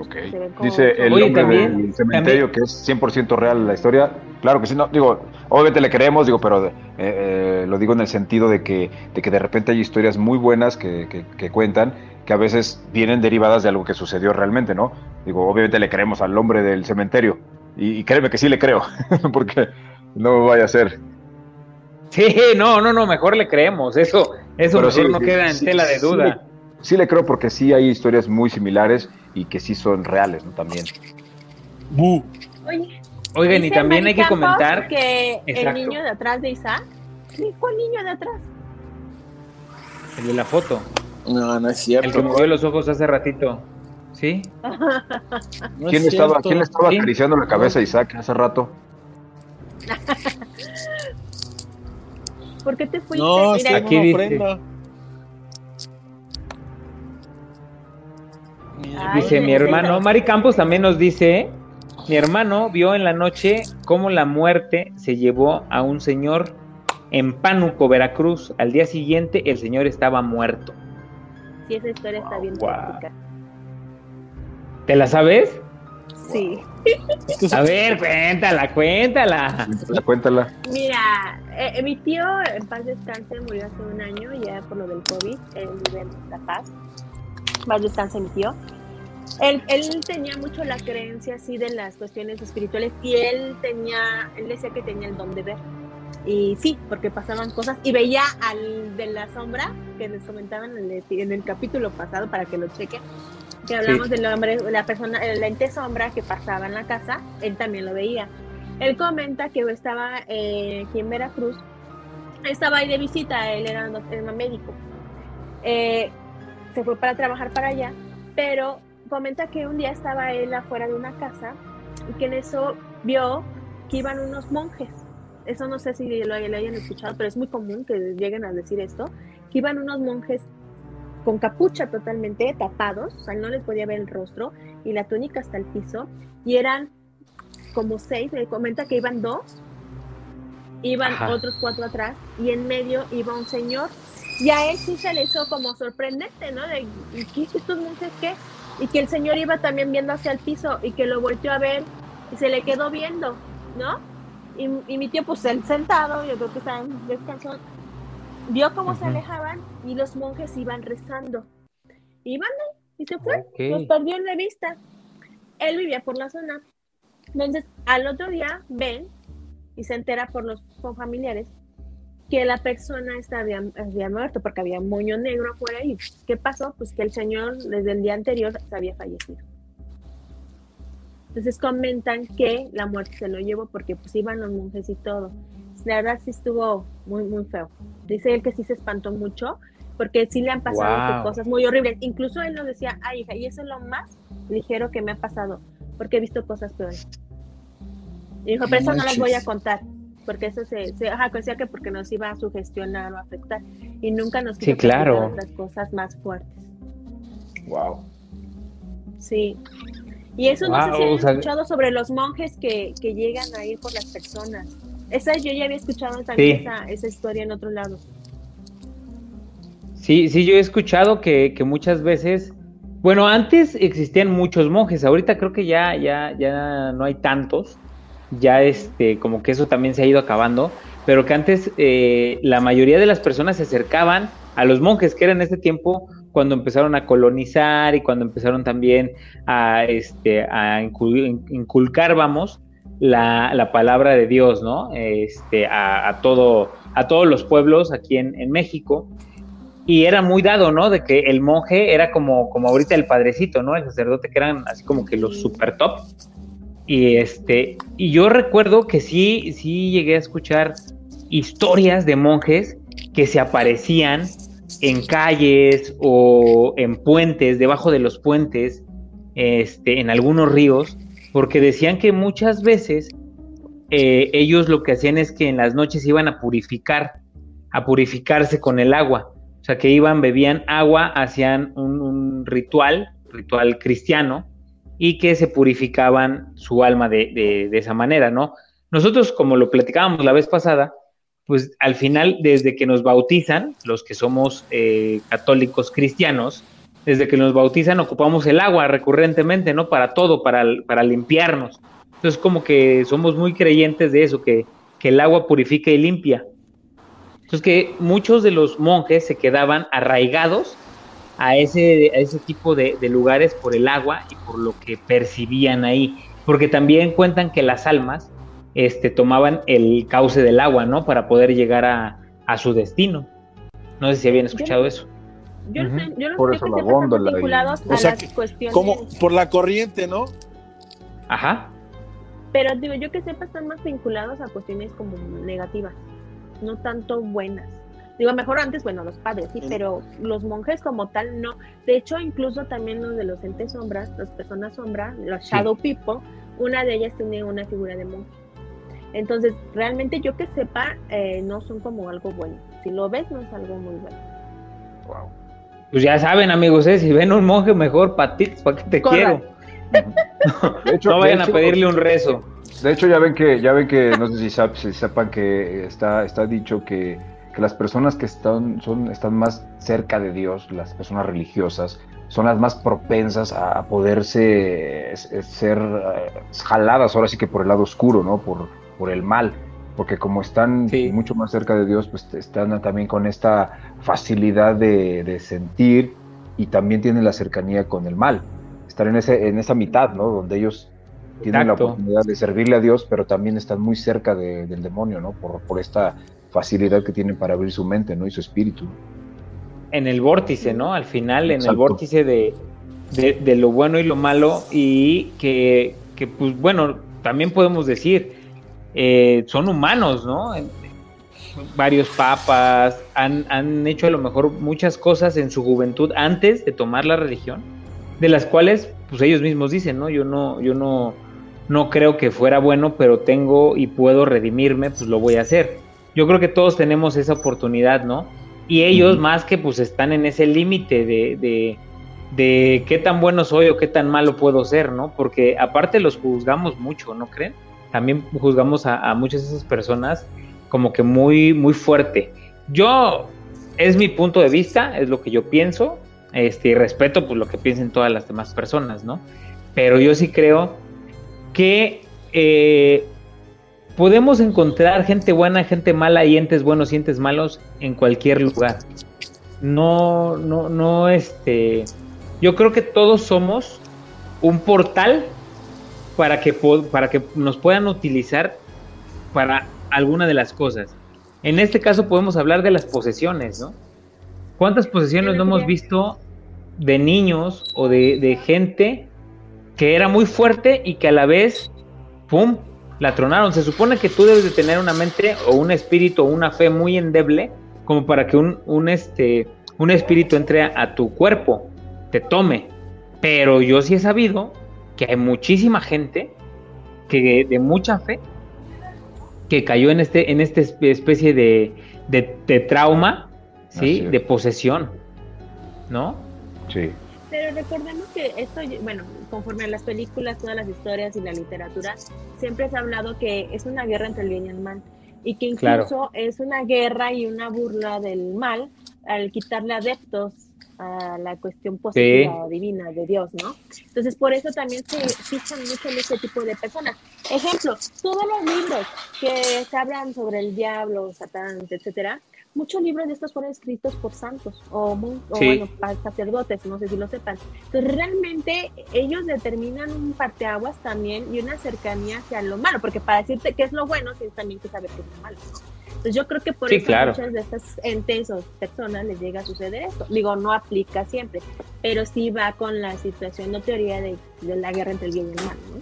Ok. Se ven como- Dice el Oye, hombre también- del cementerio que es 100% real la historia. Claro que sí, no, digo, obviamente le creemos, digo, pero eh, eh, lo digo en el sentido de que, de que de repente hay historias muy buenas que, que- que cuentan que a veces vienen derivadas de algo que sucedió realmente, ¿no? Digo, obviamente le creemos al hombre del cementerio. Y, y créeme que sí le creo, porque no vaya a ser. Sí, no, no, no, mejor le creemos. Eso, eso Pero mejor sí, no sí, queda en sí, tela de sí duda. le- Sí le creo porque sí hay historias muy similares y que sí son reales, ¿no? También. Bu. Oye, Oigan, y también hay que comentar. que el niño de atrás de Isaac. ¿Cuál niño de atrás? El de la foto, No, no es el cierto. que movió los ojos hace ratito. ¿Sí? No es ¿Quién, le estaba. ¿Quién le estaba Sí. acariciando la cabeza a Isaac hace rato? ¿Por qué te fuiste? No, Mira, Aquí una dice. ofrenda. Ay, Dice mi no, hermano, no. Mari Campos también nos dice, mi hermano vio en la noche cómo la muerte se llevó a un señor en Pánuco, Veracruz. Al día siguiente el señor estaba muerto. Sí, esa historia está bien trágica. ¿Te la sabes? Sí. A ver, cuéntala, cuéntala. Cuéntala, cuéntala. Mira, eh, mi tío en paz descanse murió hace un año ya por lo del COVID. Él vive en La Paz. Paz descanse mi tío. Él, él tenía mucho la creencia así de las cuestiones espirituales y él tenía, él decía que tenía el don de ver. Y sí, porque pasaban cosas y veía al de la sombra que les comentaban en el, en el capítulo pasado para que lo chequen. Que hablamos del hombre, la persona, el ente sombra que pasaba en la casa, él también lo veía. Él comenta que estaba eh, aquí en Veracruz, estaba ahí de visita, él era, era médico. Eh, se fue para trabajar para allá, pero comenta que un día estaba él afuera de una casa y que en eso vio que iban unos monjes. Eso no sé si lo, lo hayan escuchado, pero es muy común que lleguen a decir esto, que iban unos monjes con capucha totalmente tapados, o sea, no les podía ver el rostro y la túnica hasta el piso, y eran como seis, me comenta que iban dos, iban Ajá. otros cuatro atrás, y en medio iba un señor, y a él sí se le hizo como sorprendente, ¿no? De, ¿y qué estos monjes qué? Y que el señor iba también viendo hacia el piso y que lo volteó a ver y se le quedó viendo, ¿no? Y, y mi tío, pues él sentado, yo creo que estaba en descanso, vio cómo se Ujú. alejaban y los monjes iban rezando. Iban ahí y se fue, Ok. los perdió en la vista. Él vivía por la zona. Entonces, al otro día ven y se entera por los familiares que la persona esta había, había muerto porque había un moño negro afuera y ¿qué pasó? Pues que el señor desde el día anterior se había fallecido. Entonces comentan que la muerte se lo llevó porque pues iban los monjes y todo. La verdad sí estuvo muy, muy feo. Dice él que sí se espantó mucho porque sí le han pasado Wow. cosas muy horribles. Incluso él lo decía, ay hija, y eso es lo más ligero que me ha pasado porque he visto cosas peores. Y dijo, pero eso no las voy a contar porque eso se, se ajá, decía que porque nos iba a sugestionar o afectar y nunca nos Sí, quiso platicar claro. otras cosas más fuertes. Wow. Sí. Y eso no sé si han o sea- escuchado sobre los monjes que, que llegan a ir por las personas. Esa yo ya había escuchado también Sí. esa, esa historia en otro lado. Sí, sí, yo he escuchado que, que muchas veces, bueno, antes existían muchos monjes, ahorita creo que ya, ya, ya no hay tantos, ya este, como que eso también se ha ido acabando, pero que antes eh, la mayoría de las personas se acercaban a los monjes, que era en este tiempo cuando empezaron a colonizar y cuando empezaron también a, este, a incul- inculcar, vamos, la, la palabra de Dios, ¿no? Este, a, todo, a todos los pueblos aquí en, en México y era muy dado, ¿no? De que el monje era como, como ahorita el padrecito, ¿no? El sacerdote que eran así como que los super top. Y este, y yo recuerdo que sí, sí llegué a escuchar historias de monjes que se aparecían en calles o en puentes, debajo de los puentes, este, en algunos ríos, porque decían que muchas veces eh, ellos lo que hacían es que en las noches iban a purificar, a purificarse con el agua. O sea, que iban, bebían agua, hacían un, ritual, ritual cristiano, y que se purificaban su alma de, de, de, esa manera, ¿no? Nosotros, como lo platicábamos la vez pasada, pues al final, desde que nos bautizan, los que somos eh, católicos cristianos, desde que nos bautizan ocupamos el agua recurrentemente, ¿no? Para todo, para, para limpiarnos. Entonces como que somos muy creyentes de eso, que, que el agua purifica y limpia. Entonces que muchos de los monjes se quedaban arraigados a ese, a ese tipo de, de, lugares por el agua y por lo que percibían ahí. Porque también cuentan que las almas este, tomaban el cauce del agua, ¿no? Para poder llegar a, a su destino. No sé si habían escuchado eso. Yo, uh -huh. yo por eso que la góndola y- vinculados O a sea, las cuestiones, Como por la corriente, ¿no? Ajá. pero digo yo que sepa están más vinculados a cuestiones como negativas, no tanto buenas. Digo, mejor antes, bueno, los padres, sí, pero los monjes como tal no. De hecho, incluso también los de los entes sombras, las personas sombra, los shadow people, una de ellas tiene una figura de monje. Entonces, realmente yo que sepa, eh, no son como algo bueno. Si lo ves, no es algo muy bueno. Pues ya saben, amigos, ¿eh? si ven un monje mejor para ti, ¿para qué te Corran. quiero? De hecho, No de vayan a pedirle un rezo. De hecho, ya ven que, ya ven que, no sé si, sap- si sepan que está, está dicho que, que las personas que están, son, están más cerca de Dios, las personas religiosas, son las más propensas a, a poderse ser eh, jaladas ahora sí que por el lado oscuro, ¿no? Por, por el mal. Porque como están Sí. mucho más cerca de Dios, pues están también con esta facilidad de, de sentir y también tienen la cercanía con el mal. Estar en, ese, en esa mitad, ¿no? Donde ellos tienen la oportunidad de servirle a Dios, pero también están muy cerca de- del demonio, ¿no? Por, por esta facilidad que tienen para abrir su mente, ¿no? Y su espíritu. En el vórtice, ¿no? Al final, en el vórtice de, de, de lo bueno y lo malo, y que, que, pues bueno, también podemos decir, eh, son humanos, ¿no? Varios papas han, han hecho a lo mejor muchas cosas en su juventud antes de tomar la religión, de las cuales, pues ellos mismos dicen, ¿no? Yo no, yo no, no creo que fuera bueno, pero tengo y puedo redimirme, pues lo voy a hacer. Yo creo que todos tenemos esa oportunidad, ¿no? Y ellos más que pues están en ese límite de, de, de qué tan bueno soy o qué tan malo puedo ser, ¿no? Porque aparte los juzgamos mucho, ¿no creen? También juzgamos a, muchas de esas personas como que muy, muy fuerte. Yo, es mi punto de vista, es lo que yo pienso, este, y respeto pues lo que piensen todas las demás personas, ¿no? Pero yo sí creo que eh, podemos encontrar gente buena, gente mala y entes buenos y entes malos en cualquier lugar. No, no, no, este. Yo creo que todos somos un portal para que, para que nos puedan utilizar para alguna de las cosas. En este caso podemos hablar de las posesiones, ¿no? ¿Cuántas posesiones no hemos visto de niños o de, de gente que era muy fuerte y que a la vez, ¡pum!, la tronaron. Se supone que tú debes de tener una mente o un espíritu o una fe muy endeble como para que un, un, este, un espíritu entre a, a tu cuerpo, te tome. Pero yo sí he sabido que hay muchísima gente que de mucha fe que cayó en este en esta espe- especie de, de, de trauma, ¿sí? De posesión, ¿no? Sí. Pero recordemos que esto, bueno, conforme a las películas, todas las historias y la literatura, siempre se ha hablado que es una guerra entre el bien y el mal. Y que incluso Claro. es una guerra y una burla del mal al quitarle adeptos a la cuestión positiva Sí. o divina de Dios, ¿no? Entonces, por eso también se fijan mucho en este tipo de personas. Ejemplo, todos los libros que se hablan sobre el diablo, Satán, etcétera, muchos libros de estos fueron escritos por santos o, Sí. bueno, sacerdotes, no sé si lo sepan. Entonces, realmente ellos determinan un parteaguas también y una cercanía hacia lo malo, porque para decirte qué es lo bueno, tienes también que saber qué es lo malo. ¿no? Entonces, yo creo que por Sí, eso claro. muchas de estas entes o personas les llega a suceder esto. Digo, no aplica siempre, pero sí va con la situación o teoría de, de la guerra entre el bien y el mal. ¿no?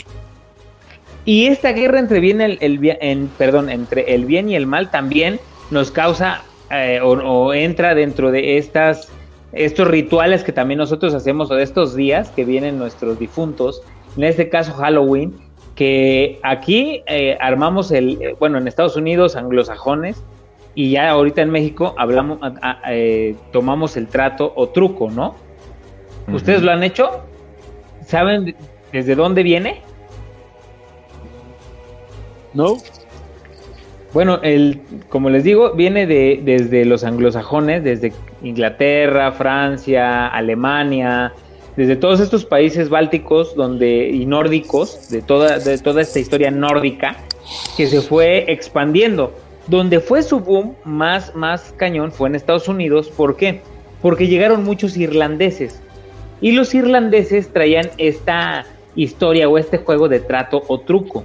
Y esta guerra entre bien el, el bien, en, perdón, entre el bien y el mal también nos causa eh, o, o entra dentro de estas estos rituales que también nosotros hacemos o de estos días que vienen nuestros difuntos, en este caso Halloween, que aquí eh, armamos el, eh, bueno, en Estados Unidos anglosajones y ya ahorita en México hablamos, a- a- eh, tomamos el trato o truco, ¿no? ¿Ustedes lo han hecho? ¿Saben desde dónde viene? ¿No? Bueno, el, como les digo, viene de, desde los anglosajones, desde Inglaterra, Francia, Alemania, desde todos estos países bálticos donde, y nórdicos, de toda, de toda esta historia nórdica, que se fue expandiendo. Donde fue su boom más, más cañón fue en Estados Unidos. ¿Por qué? Porque llegaron muchos irlandeses. Y los irlandeses traían esta historia o este juego de trato o truco.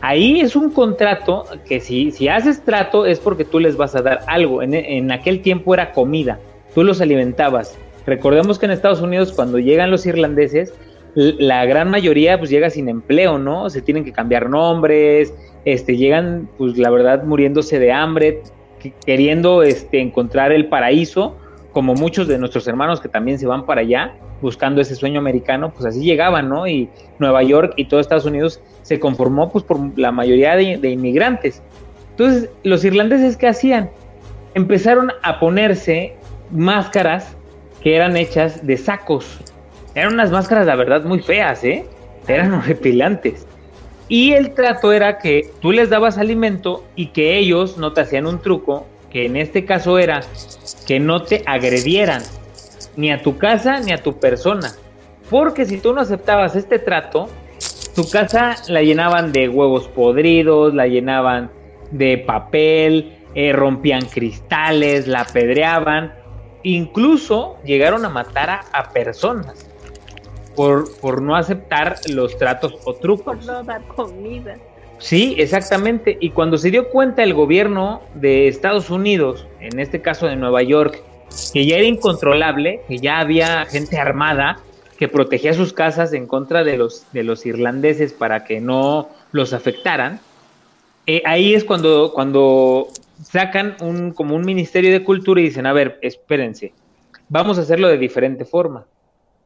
Ahí es un contrato que si, si haces trato es porque tú les vas a dar algo. En, en aquel tiempo era comida, tú los alimentabas. Recordemos que en Estados Unidos cuando llegan los irlandeses, la gran mayoría pues llega sin empleo, ¿no? Se tienen que cambiar nombres, este, llegan pues la verdad muriéndose de hambre, queriendo este, encontrar el paraíso, como muchos de nuestros hermanos que también se van para allá buscando ese sueño americano, pues así llegaban, ¿no? Y Nueva York y todo Estados Unidos se conformó pues por la mayoría de, inmigrantes. Entonces, los irlandeses, ¿qué hacían? Empezaron a ponerse máscaras que eran hechas de sacos. Eran unas máscaras, la verdad, muy feas, ¿eh? Eran horripilantes. Y el trato era que tú les dabas alimento y que ellos no te hacían un truco, que en este caso era que no te agredieran, ni a tu casa ni a tu persona. Porque si tú no aceptabas este trato, tu casa la llenaban de huevos podridos, la llenaban de papel, eh, rompían cristales, la apedreaban, incluso llegaron a matar a personas por, no aceptar los tratos o trucos. Por no dar comida. Sí, exactamente. Y cuando se dio cuenta el gobierno de Estados Unidos, en este caso de Nueva York, que ya era incontrolable, que ya había gente armada que protegía sus casas en contra de los, de los irlandeses para que no los afectaran, eh, ahí es cuando, cuando sacan un, como un ministerio de cultura y dicen, a ver, espérense, vamos a hacerlo de diferente forma.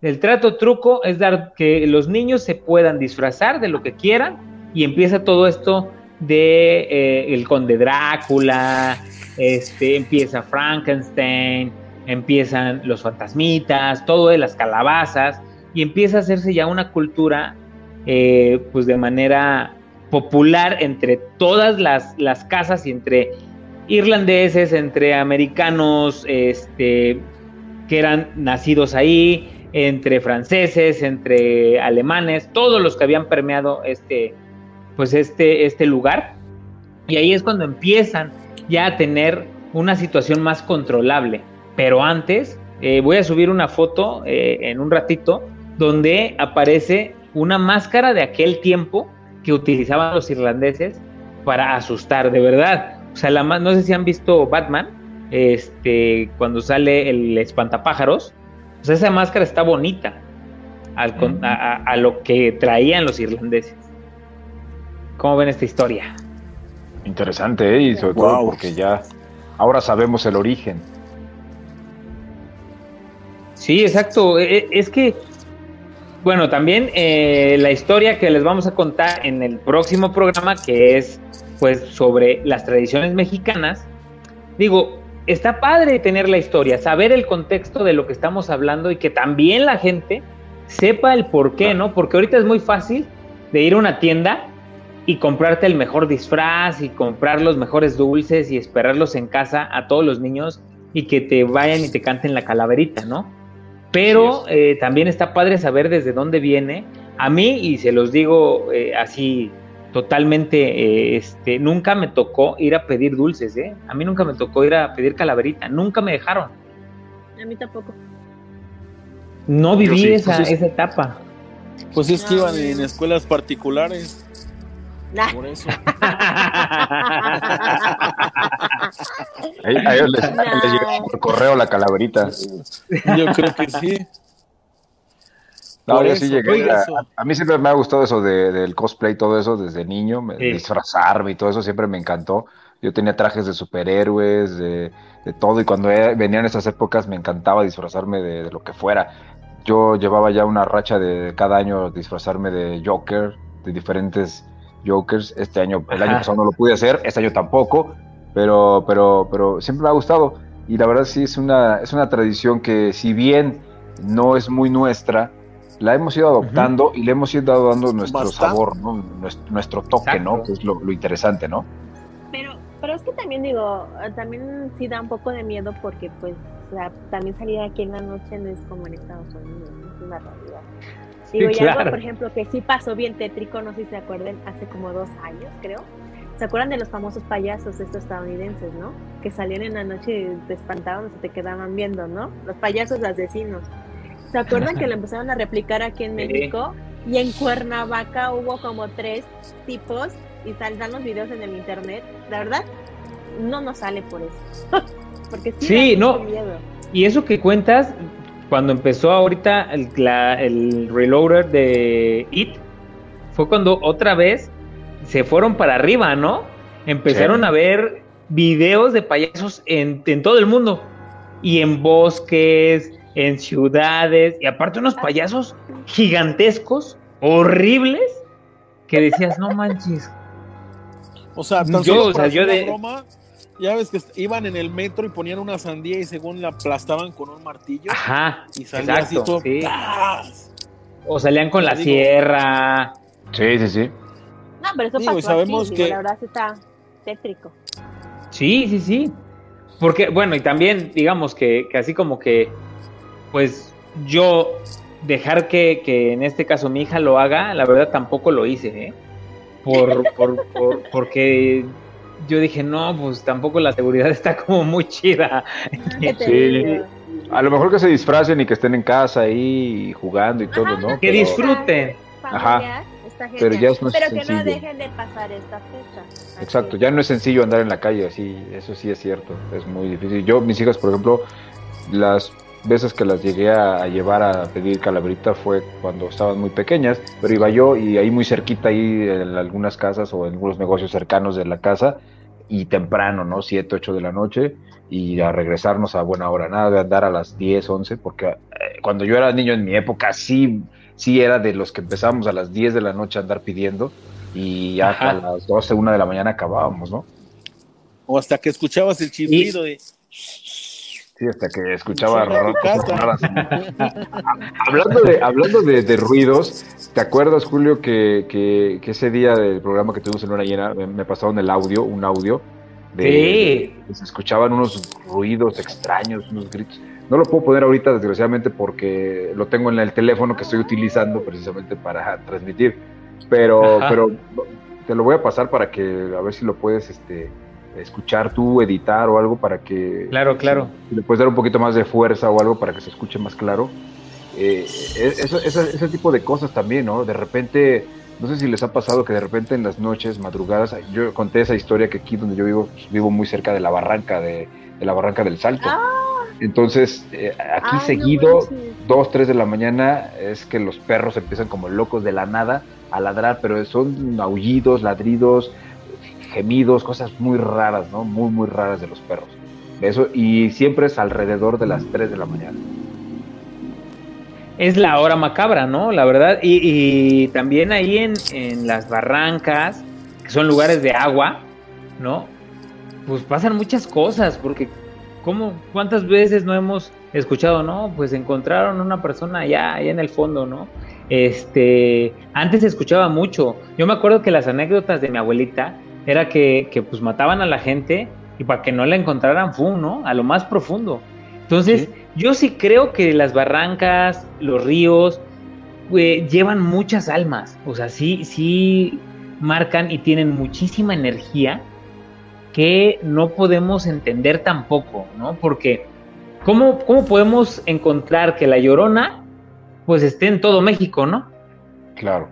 El trato truco es dar que los niños se puedan disfrazar de lo que quieran y empieza todo esto de eh, el conde Drácula, este, empieza Frankenstein, empiezan los fantasmitas, todo de las calabazas y empieza a hacerse ya una cultura eh, pues de manera popular entre todas las, las, casas y entre irlandeses, entre americanos este, que eran nacidos ahí, entre franceses, entre alemanes, todos los que habían permeado este, pues este, este lugar. Y ahí es cuando empiezan ya a tener una situación más controlable. Pero antes, eh, voy a subir una foto eh, en un ratito donde aparece una máscara de aquel tiempo que utilizaban los irlandeses para asustar, de verdad. O sea, la, no sé si han visto Batman, este, cuando sale el espantapájaros, pues esa máscara está bonita a, lo que traían los irlandeses. ¿Cómo ven esta historia? Interesante, ¿eh? y sobre todo porque ya ahora sabemos el origen. Sí, exacto. E, e, es que, bueno, también eh, la historia que les vamos a contar en el próximo programa, que es pues sobre las tradiciones mexicanas, digo, está padre tener la historia, saber el contexto de lo que estamos hablando y que también la gente sepa el por qué, ¿no? Porque ahorita es muy fácil de ir a una tienda y comprarte el mejor disfraz y comprar los mejores dulces y esperarlos en casa a todos los niños y que te vayan y te canten la calaverita, ¿no? Pero eh, también está padre saber desde dónde viene. A mí, y se los digo eh, así totalmente, eh, este, nunca me tocó ir a pedir dulces, ¿eh? A mí nunca me tocó ir a pedir calaverita, nunca me dejaron. A mí tampoco. No viví esa, pues esa etapa. Pues es que iban en escuelas particulares. Por eso. a ellos les, por correo la calaverita. Yo creo que sí. No, yo sí llegué. A, mí siempre me ha gustado eso de, del cosplay, todo eso desde niño, disfrazarme y todo eso siempre me encantó. Yo tenía trajes de superhéroes, de, todo, y cuando venían esas épocas me encantaba disfrazarme de, lo que fuera. Yo llevaba ya una racha de cada año disfrazarme de Joker, de diferentes Jokers. Este año, el año pasado no lo pude hacer, este año tampoco, pero, pero, pero siempre me ha gustado. Y la verdad sí es una, es una tradición que si bien no es muy nuestra, la hemos ido adoptando y le hemos ido dando nuestro sabor, ¿no? nuestro, toque, ¿no? Que es lo, interesante, ¿no? Pero es que también digo, eh, también sí da un poco de miedo porque pues o sea, también salir aquí en la noche no es como en Estados Unidos, ¿no? es una realidad. Digo, y algo, claro. por ejemplo, que sí pasó bien tétrico, no sé si se acuerdan, hace como dos años, creo. ¿Se acuerdan de los famosos payasos estos estadounidenses, no? Que salían en la noche y te espantaban o se te quedaban viendo, ¿no? Los payasos asesinos. ¿Se acuerdan que lo empezaron a replicar aquí en Sí. México? Y en Cuernavaca hubo como tres tipos y saldrán los videos en el internet. La verdad, no nos sale por eso. Porque sí, no. miedo. Y eso que cuentas, cuando empezó ahorita el, la- el reloader de It, fue cuando otra vez se fueron para arriba, ¿no? Empezaron Sí. a ver videos de payasos en, en todo el mundo. Y en bosques, en ciudades, y aparte unos payasos gigantescos, horribles, que decías, no manches. O sea, tan Yo, solo o sea, para yo de- una broma, ya ves que iban en el metro y ponían una sandía y según la aplastaban con un martillo Ajá, y salía así exacto, todo. sí. O salían con la Digo- sierra. Sí, sí, sí. No, pero eso Digo, pasó sabemos aquí, digo, que- la verdad está tétrico. Sí, sí, sí. Porque, bueno, y también, digamos que, que así como que, pues yo dejar que, que en este caso mi hija lo haga, la verdad tampoco lo hice, ¿eh? Por, por, por- porque yo dije, no, pues tampoco la seguridad está como muy chida. ¿Qué te Sí. A lo mejor que se disfracen y que estén en casa ahí jugando y todo, Ajá, ¿no? Que Pero- disfruten. Está Pero ya es más Pero que no sencillo. dejen de pasar esta fecha. Así. Exacto, ya no es sencillo andar en la calle así, eso sí es cierto, es muy difícil. Yo, mis hijas, por ejemplo, las veces que las llegué a, a llevar a pedir calaverita fue cuando estaban muy pequeñas, pero iba yo y ahí muy cerquita, ahí en algunas casas o en algunos negocios cercanos de la casa, y temprano, ¿no? 7, 8 de la noche, y a regresarnos a buena hora, nada de andar a las 10, 11, porque eh, cuando yo era niño en mi época sí, sí era de los que empezábamos a las 10 de la noche a andar pidiendo, y ya a las 12, 1 de la mañana acabábamos, ¿no? O hasta que escuchabas el chiflido de. Sí, hasta que escuchaba hablando de, hablando de, de ruidos, ¿te acuerdas, Julio, que, que, que ese día del programa que tuvimos en una llena me, me pasaron el audio, un audio de, Sí. de- se escuchaban unos ruidos extraños, unos gritos. No lo puedo poner ahorita, desgraciadamente, porque lo tengo en el teléfono que estoy utilizando precisamente para transmitir. Pero, Ajá. pero te lo voy a pasar para que a ver si lo puedes este, escuchar tú, editar o algo para que Claro, claro. si le puedes dar un poquito más de fuerza o algo para que se escuche más claro. Eh, eso- eso- ese tipo de cosas también, ¿no? De repente, no sé si les ha pasado que de repente en las noches, madrugadas, yo conté esa historia que aquí donde yo vivo, pues, vivo muy cerca de la barranca, de, de la barranca del Salto. Entonces, eh, aquí Ay, seguido, dos, tres de la mañana, es que los perros empiezan como locos de la nada a ladrar, pero son aullidos, ladridos, gemidos, cosas muy raras, ¿no? Muy, muy raras de los perros. Eso, y siempre es alrededor de las 3 de la mañana. Es la hora macabra, ¿no? La verdad. Y, también ahí en, en las barrancas, que son lugares de agua, ¿no? Pues pasan muchas cosas, porque ¿cómo, ¿cuántas veces no hemos escuchado, no? Pues encontraron una persona allá, allá en el fondo, ¿no? Este, antes se escuchaba mucho. Yo me acuerdo que las anécdotas de mi abuelita era que, que pues mataban a la gente y para que no la encontraran fu, ¿no? A lo más profundo. Entonces, yo sí creo que las barrancas, los ríos, eh, llevan muchas almas. O sea, sí, sí marcan y tienen muchísima energía que no podemos entender tampoco, ¿no? Porque, ¿cómo, cómo podemos encontrar que la llorona, pues esté en todo México, ¿no? Claro.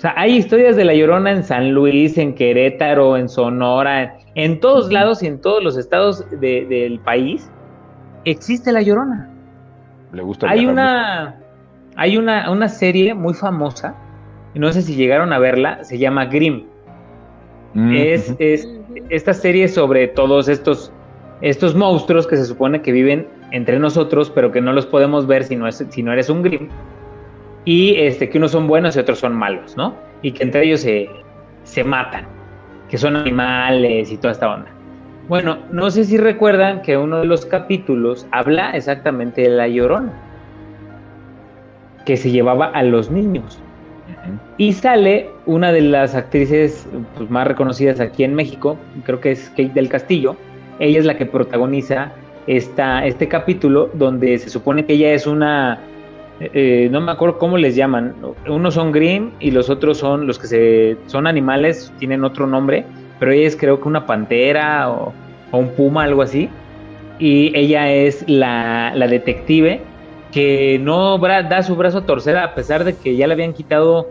O sea, hay historias de la Llorona en San Luis, en Querétaro, en Sonora, en, todos lados y en todos los estados de- del país existe la Llorona. Le gusta Hay una, hay una, una serie muy famosa, no sé si llegaron a verla, se llama Grimm. Mm, Es, es esta serie sobre todos estos, estos monstruos que se supone que viven entre nosotros, pero que no los podemos ver si no, es, si no eres un Grimm. Y este, que unos son buenos y otros son malos, ¿no? Y que entre ellos se, se matan, que son animales y toda esta onda. Bueno, no sé si recuerdan que uno de los capítulos habla exactamente de la llorona, que se llevaba a los niños. Y sale una de las actrices pues, más reconocidas aquí en México, creo que es Kate del Castillo. Ella es la que protagoniza esta, este capítulo donde se supone que ella es una, eh, no me acuerdo cómo les llaman, unos son Grimm y los otros son los que se, son animales, tienen otro nombre, pero ella es creo que una pantera o, un puma, algo así. Y ella es la, la detective que no da su brazo a torcer a pesar de que ya le habían quitado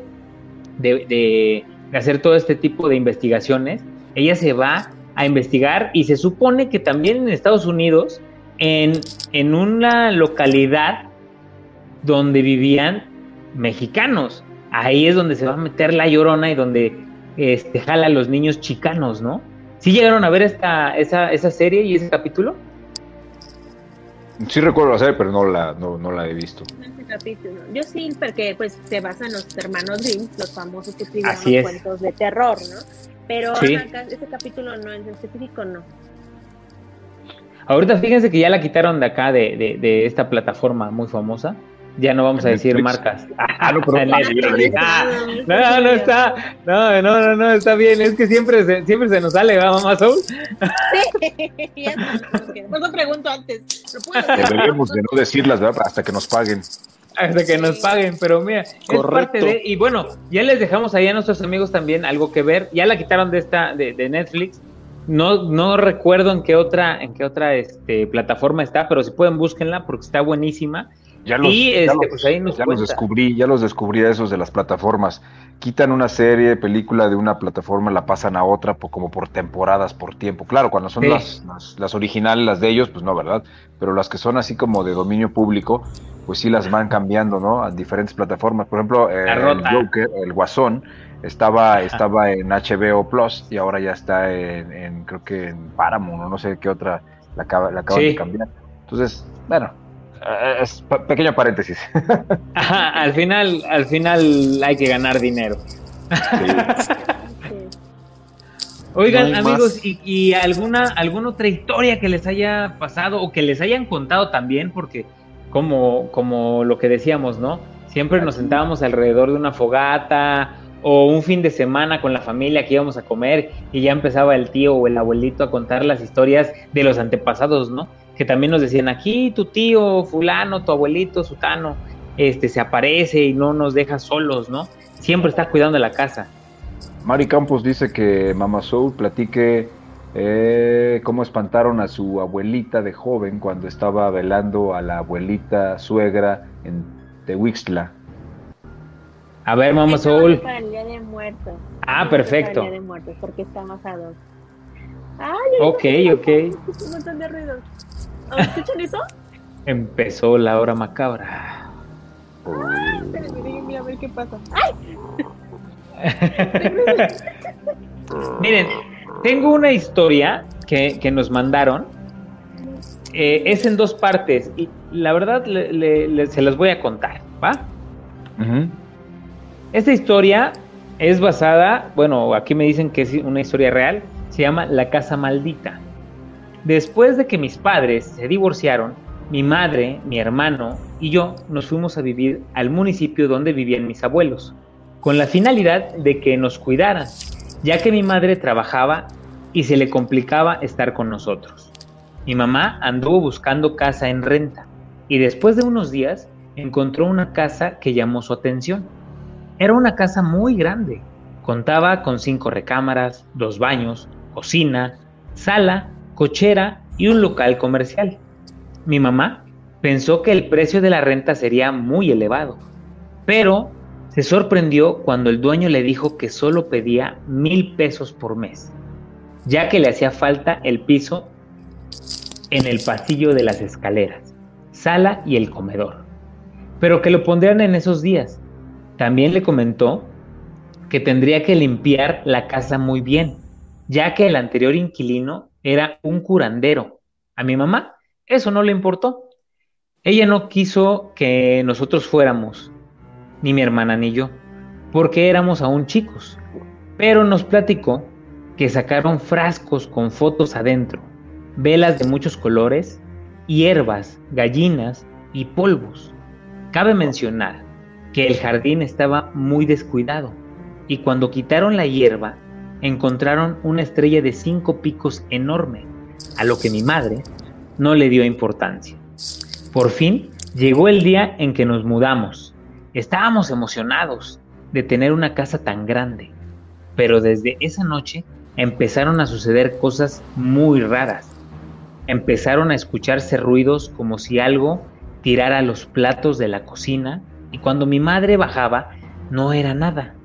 de, de, hacer todo este tipo de investigaciones. Ella se va a investigar y se supone que también en Estados Unidos, en, en una localidad donde vivían mexicanos, ahí es donde se va a meter la llorona y donde este, jala a los niños chicanos, ¿no? ¿Sí llegaron a ver esta, esa, esa serie y ese capítulo? Sí recuerdo la serie, pero no la, no, no la he visto. capítulo. Yo sí, porque pues se basa en los hermanos Grimm, los famosos que escribían los cuentos de terror, ¿no? Pero ese capítulo no, en específico no. Ahorita fíjense que ya la quitaron de acá, de, de, de esta plataforma muy famosa. Ya no vamos a decir marcas. Ah, no, pero no, no está. No, no, no, no, está bien. Es que siempre se, siempre se nos sale, ¿va, mamá Soul? Sí, por eso pregunto antes. Deberíamos de no decirlas, ¿verdad? Hasta que nos paguen. Hasta que nos paguen, pero mira, es parte de. Y bueno, ya les dejamos ahí a nuestros amigos también algo que ver. Ya la quitaron de esta, de, de Netflix. No, no recuerdo en qué otra, en qué otra este, plataforma está, pero si pueden búsquenla porque está buenísima. Ya los, este, pues descubrí, ya los descubrí a esos de las plataformas. Quitan una serie, película de una plataforma, la pasan a otra como por temporadas, por tiempo. Claro, cuando son las, las, originales, las de ellos, pues no, ¿verdad? Pero las que son así como de dominio público, pues sí las van cambiando, ¿no? A diferentes plataformas. Por ejemplo, eh, el Joker, el Guasón, estaba, estaba en HBO Plus y ahora ya está en, creo que en Paramount, no sé qué otra, la, acaba, la acaban de cambiar. Entonces, bueno, es pequeño paréntesis. al final, al final hay que ganar dinero. Oigan, amigos, ¿y, alguna, alguna otra historia que les haya pasado o que les hayan contado también? Porque como, como lo que decíamos, ¿no? Siempre nos sentábamos alrededor de una fogata o un fin de semana con la familia que íbamos a comer y ya empezaba el tío o el abuelito a contar las historias de los antepasados, ¿no? Que también nos decían aquí tu tío fulano, tu abuelito sutano, este se aparece y no nos deja solos, ¿no? Siempre está cuidando de la casa. Mari Campos dice que Mama Soul platique eh, cómo espantaron a su abuelita de joven cuando estaba velando a la abuelita suegra en Tehuixtla. A ver, Mama Soul. Para el Día de Muertos. Ah, perfecto. Día de Muertos, porque estamos a dos. Ay, ok, ok. Un montón de ruidos. ¿Escuchan eso? Empezó la hora macabra. Ay, espérenme, a ver qué pasa. ¡Ay! Miren, tengo una historia que, que nos mandaron. Eh, es en dos partes y la verdad le, se las voy a contar, ¿va? Esta historia es basada, bueno, aquí me dicen que es una historia real, se llama La Casa Maldita. Después de que mis padres se divorciaron, mi madre, mi hermano y yo nos fuimos a vivir al municipio donde vivían mis abuelos, con la finalidad de que nos cuidaran, ya que mi madre trabajaba y se le complicaba estar con nosotros. Mi mamá anduvo buscando casa en renta y después de unos días encontró una casa que llamó su atención. Era una casa muy grande. Contaba con cinco recámaras, dos baños, cocina, sala cochera y un local comercial. Mi mamá pensó que el precio de la renta sería muy elevado, pero se sorprendió cuando el dueño le dijo que solo pedía mil pesos por mes, ya que le hacía falta el piso en el pasillo de las escaleras, sala y el comedor, pero que lo pondrían en esos días. También le comentó que tendría que limpiar la casa muy bien, ya que el anterior inquilino era un curandero. A mi mamá eso no le importó. Ella no quiso que nosotros fuéramos, ni mi hermana ni yo, porque éramos aún chicos. Pero nos platicó que sacaron frascos con fotos adentro, velas de muchos colores, hierbas, gallinas y polvos. Cabe mencionar que el jardín estaba muy descuidado y cuando quitaron la hierba encontraron una estrella de cinco picos enorme, a lo que mi madre no le dio importancia. Por fin llegó el día en que nos mudamos. Estábamos emocionados de tener una casa tan grande, pero desde esa noche empezaron a suceder cosas muy raras. Empezaron a escucharse ruidos como si algo tirara los platos de la cocina y cuando mi madre bajaba no era nada.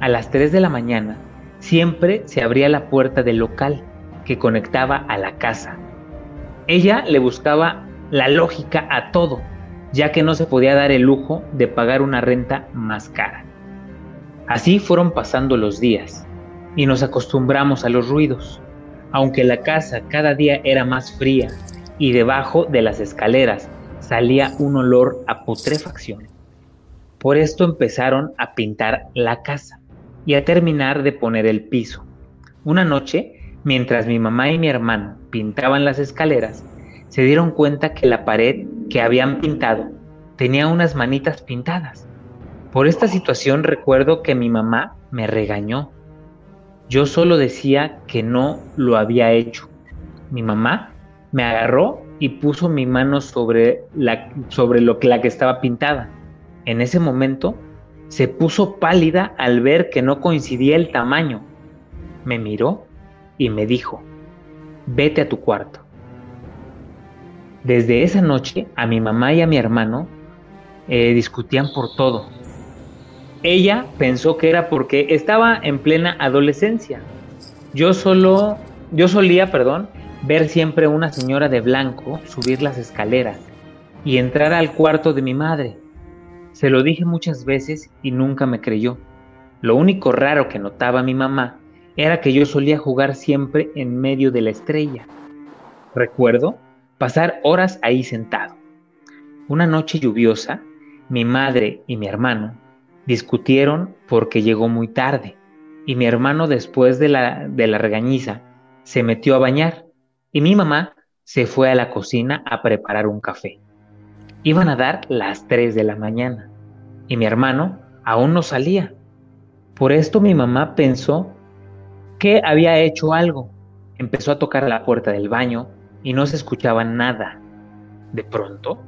A las 3 de la mañana siempre se abría la puerta del local que conectaba a la casa. Ella le buscaba la lógica a todo, ya que no se podía dar el lujo de pagar una renta más cara. Así fueron pasando los días y nos acostumbramos a los ruidos, aunque la casa cada día era más fría y debajo de las escaleras salía un olor a putrefacción. Por esto empezaron a pintar la casa y a terminar de poner el piso. Una noche, mientras mi mamá y mi hermano pintaban las escaleras, se dieron cuenta que la pared que habían pintado tenía unas manitas pintadas. Por esta situación recuerdo que mi mamá me regañó. Yo solo decía que no lo había hecho. Mi mamá me agarró y puso mi mano sobre, la, sobre lo la que estaba pintada. En ese momento se puso pálida al ver que no coincidía el tamaño. Me miró y me dijo, vete a tu cuarto. Desde esa noche a mi mamá y a mi hermano eh, discutían por todo. Ella pensó que era porque estaba en plena adolescencia. Yo solo, yo solía, perdón, ver siempre una señora de blanco subir las escaleras y entrar al cuarto de mi madre. Se lo dije muchas veces y nunca me creyó. Lo único raro que notaba mi mamá era que yo solía jugar siempre en medio de la estrella. Recuerdo pasar horas ahí sentado. Una noche lluviosa, mi madre y mi hermano discutieron porque llegó muy tarde y mi hermano después de la, de la regañiza se metió a bañar y mi mamá se fue a la cocina a preparar un café. Iban a dar las 3 de la mañana y mi hermano aún no salía. Por esto mi mamá pensó que había hecho algo. Empezó a tocar la puerta del baño y no se escuchaba nada. De pronto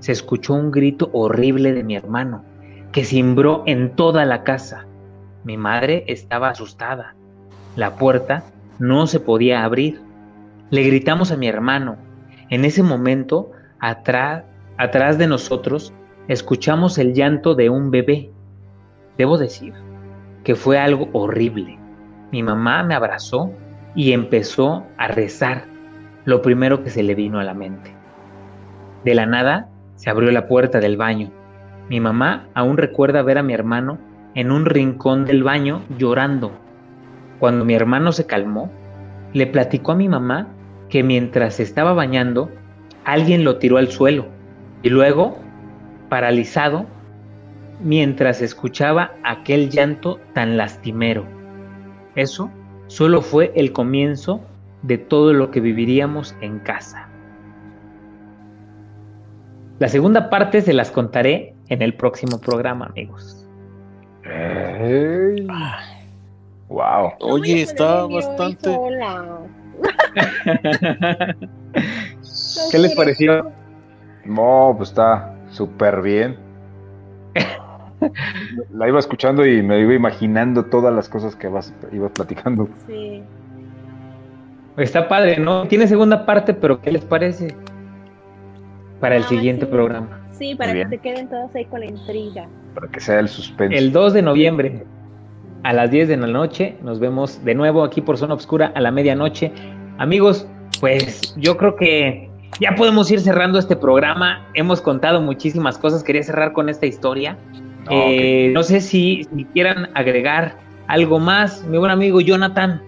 se escuchó un grito horrible de mi hermano, que cimbró en toda la casa. Mi madre estaba asustada. La puerta no se podía abrir. Le gritamos a mi hermano. En ese momento, atrás, atrás de nosotros, escuchamos el llanto de un bebé. Debo decir que fue algo horrible. Mi mamá me abrazó y empezó a rezar lo primero que se le vino a la mente. De la nada se abrió la puerta del baño. Mi mamá aún recuerda ver a mi hermano en un rincón del baño llorando. Cuando mi hermano se calmó, le platicó a mi mamá que mientras estaba bañando, alguien lo tiró al suelo y luego, paralizado, mientras escuchaba aquel llanto tan lastimero. Eso solo fue el comienzo de todo lo que viviríamos en casa. La segunda parte se las contaré en el próximo programa, amigos. Wow. Oye, está bastante. ¿Qué les pareció? No, pues está súper bien. La iba escuchando y me iba imaginando todas las cosas que vas, ibas platicando. Sí. Está padre, ¿no? Tiene segunda parte, pero ¿qué les parece? Para el Ah, siguiente sí. programa. Sí, para que se queden todos ahí con la intriga. Para que sea el suspense. El 2 de noviembre a las 10 de la noche nos vemos de nuevo aquí por Zona Obscura a la medianoche. Amigos, pues yo creo que ya podemos ir cerrando este programa. Hemos contado muchísimas cosas. Quería cerrar con esta historia. No, Eh, no sé si, si quieran agregar algo más. Mi buen amigo Jonathan.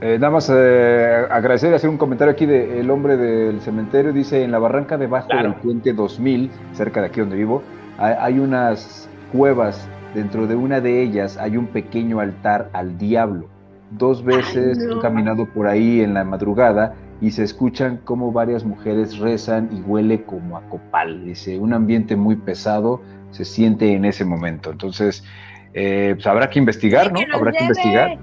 Eh, nada más eh, agradecer y hacer un comentario aquí de El hombre del cementerio. Dice, en la barranca debajo Claro. del puente 2000, cerca de aquí donde vivo, hay, hay unas cuevas. Dentro de una de ellas hay un pequeño altar al diablo. Dos veces no. he caminado por ahí en la madrugada y se escuchan como varias mujeres rezan y huele como a copal. Dice, un ambiente muy pesado se siente en ese momento. Entonces, eh, pues habrá que investigar, ¿no? Habrá que investigar.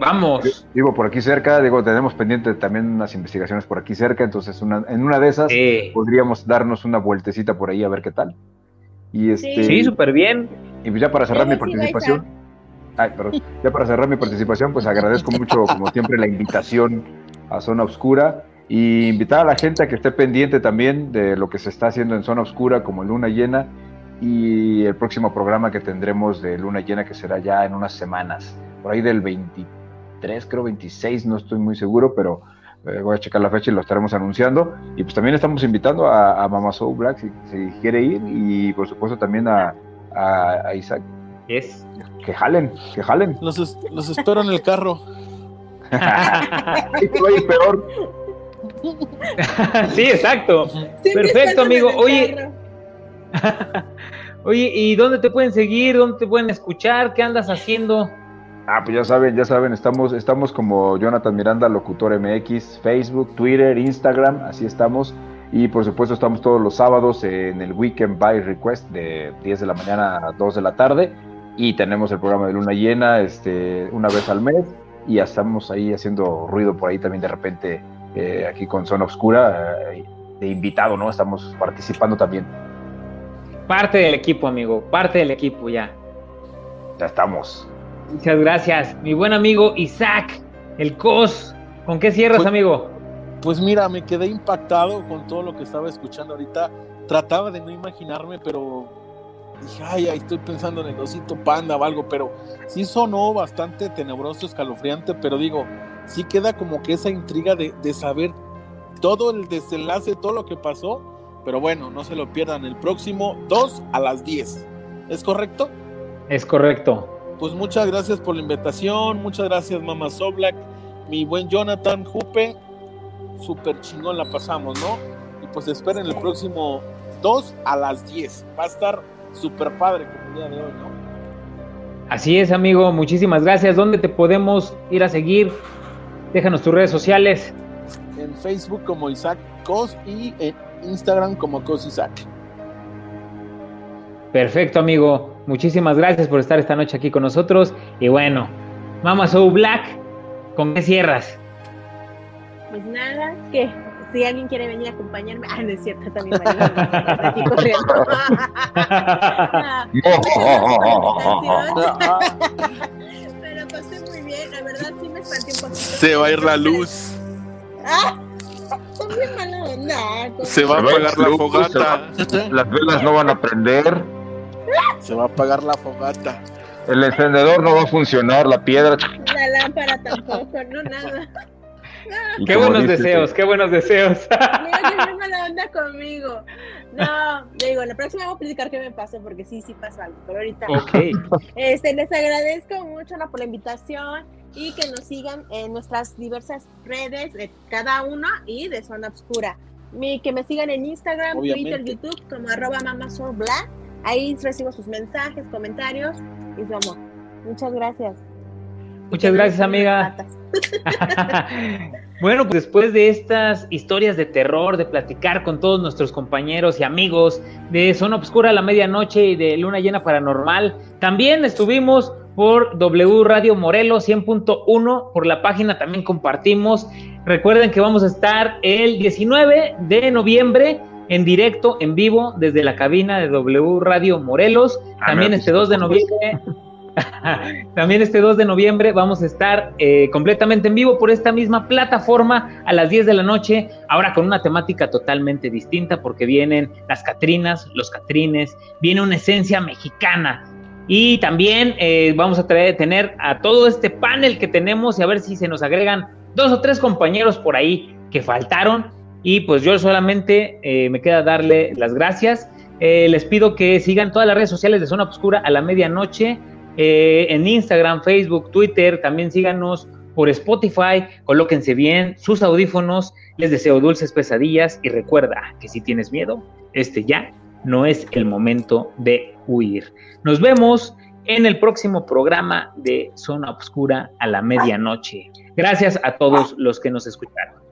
vamos. digo, por aquí cerca, digo, tenemos pendiente también unas investigaciones por aquí cerca, entonces una, en una de esas podríamos darnos una vueltecita por ahí a ver qué tal. Y este, sí, súper bien. Y pues ya para cerrar mi participación, ay, perdón, ya para cerrar mi participación, pues agradezco mucho, como siempre, la invitación a Zona Oscura y invitar a la gente a que esté pendiente también de lo que se está haciendo en Zona Oscura como Luna Llena y el próximo programa que tendremos de Luna Llena que será ya en unas semanas, por ahí del 23, creo 26, no estoy muy seguro, pero eh, voy a checar la fecha y lo estaremos anunciando. Y pues también estamos invitando a, a Mama Soul Black si, quiere ir y por supuesto también a, a, Isaac. Yes. Que jalen, que jalen. Los, los espero en el carro. peor. sí, exacto. Perfecto, amigo. Oye. Oye, ¿y dónde te pueden seguir? ¿Dónde te pueden escuchar? ¿Qué andas haciendo? Ah, pues ya saben, ya saben, estamos, estamos como Jonathan Miranda, Locutor MX, Facebook, Twitter, Instagram, así estamos. Y por supuesto estamos todos los sábados en el Weekend by Request de 10 de la mañana a 2 de la tarde. Y tenemos el programa de Luna Llena este, una vez al mes. Y ya estamos ahí haciendo ruido por ahí también de repente eh, aquí con Zona Oscura eh, de invitado, ¿no? Estamos participando también. Parte del equipo, amigo, parte del equipo ya. Ya estamos. Muchas gracias. Mi buen amigo Isaac, el COS. ¿Con qué cierras, pues, amigo? Pues mira, me quedé impactado con todo lo que estaba escuchando ahorita. Trataba de no imaginarme, pero dije, ay, ahí estoy pensando en el osito panda o algo, pero sí sonó bastante tenebroso, escalofriante, pero digo, sí queda como que esa intriga de, de saber todo el desenlace, todo lo que pasó pero bueno, no se lo pierdan el próximo 2 a las 10. ¿Es correcto? Es correcto. Pues muchas gracias por la invitación, muchas gracias Mama Soblak, mi buen Jonathan Jupe, súper chingón la pasamos, ¿no? Y pues esperen el próximo 2 a las 10. Va a estar súper padre como el día de hoy, ¿no? Así es, amigo, muchísimas gracias. ¿Dónde te podemos ir a seguir? Déjanos tus redes sociales. En Facebook como Isaac Cos y en Instagram como Cosisac. Perfecto, amigo. Muchísimas gracias por estar esta noche aquí con nosotros. Y bueno, Mama So Black, ¿con qué cierras? Pues nada, que si alguien quiere venir a acompañarme, ah, no es cierto, también aquí corriendo. Pero pasé muy bien, la verdad sí me espanté un poquito. Se va a ir la luz. Ah. Se va a apagar la fogata. las velas no van a prender. Se va a apagar la fogata. El encendedor no va a funcionar, la piedra. La lámpara tampoco, no nada. Qué buenos deseos, qué buenos deseos. Mira, qué mala onda conmigo. No, digo, la próxima voy a platicar qué me pasó, porque sí, sí pasó algo, pero ahorita. Ok. Este, les agradezco mucho por la invitación y que nos sigan en nuestras diversas redes de cada uno y de Zona Obscura. Mi, que me sigan en Instagram, Twitter, YouTube como arroba. Ahí recibo sus mensajes, comentarios y su amor. Muchas gracias. Muchas gracias, amiga. bueno, pues después de estas historias de terror, de platicar con todos nuestros compañeros y amigos de Zona Obscura a la medianoche y de Luna Llena Paranormal, también estuvimos por W Radio Morelos 100.1, por la página también compartimos. Recuerden que vamos a estar el 19 de noviembre en directo, en vivo, desde la cabina de W Radio Morelos. Ah, también este 2 de noviembre. también este 2 de noviembre vamos a estar eh, completamente en vivo por esta misma plataforma a las 10 de la noche, ahora con una temática totalmente distinta porque vienen las Catrinas, los Catrines, viene una esencia mexicana y también eh, vamos a traer, tener a todo este panel que tenemos y a ver si se nos agregan dos o tres compañeros por ahí que faltaron. Y pues yo solamente eh, me queda darle las gracias. Eh, les pido que sigan todas las redes sociales de Zona Obscura a la medianoche. En Instagram, Facebook, Twitter. También síganos por Spotify. Colóquense bien sus audífonos. Les deseo dulces pesadillas. Y recuerda que si tienes miedo, este ya no es el momento de huir. Nos vemos en el próximo programa de Zona Obscura a la medianoche. Gracias a todos los que nos escucharon.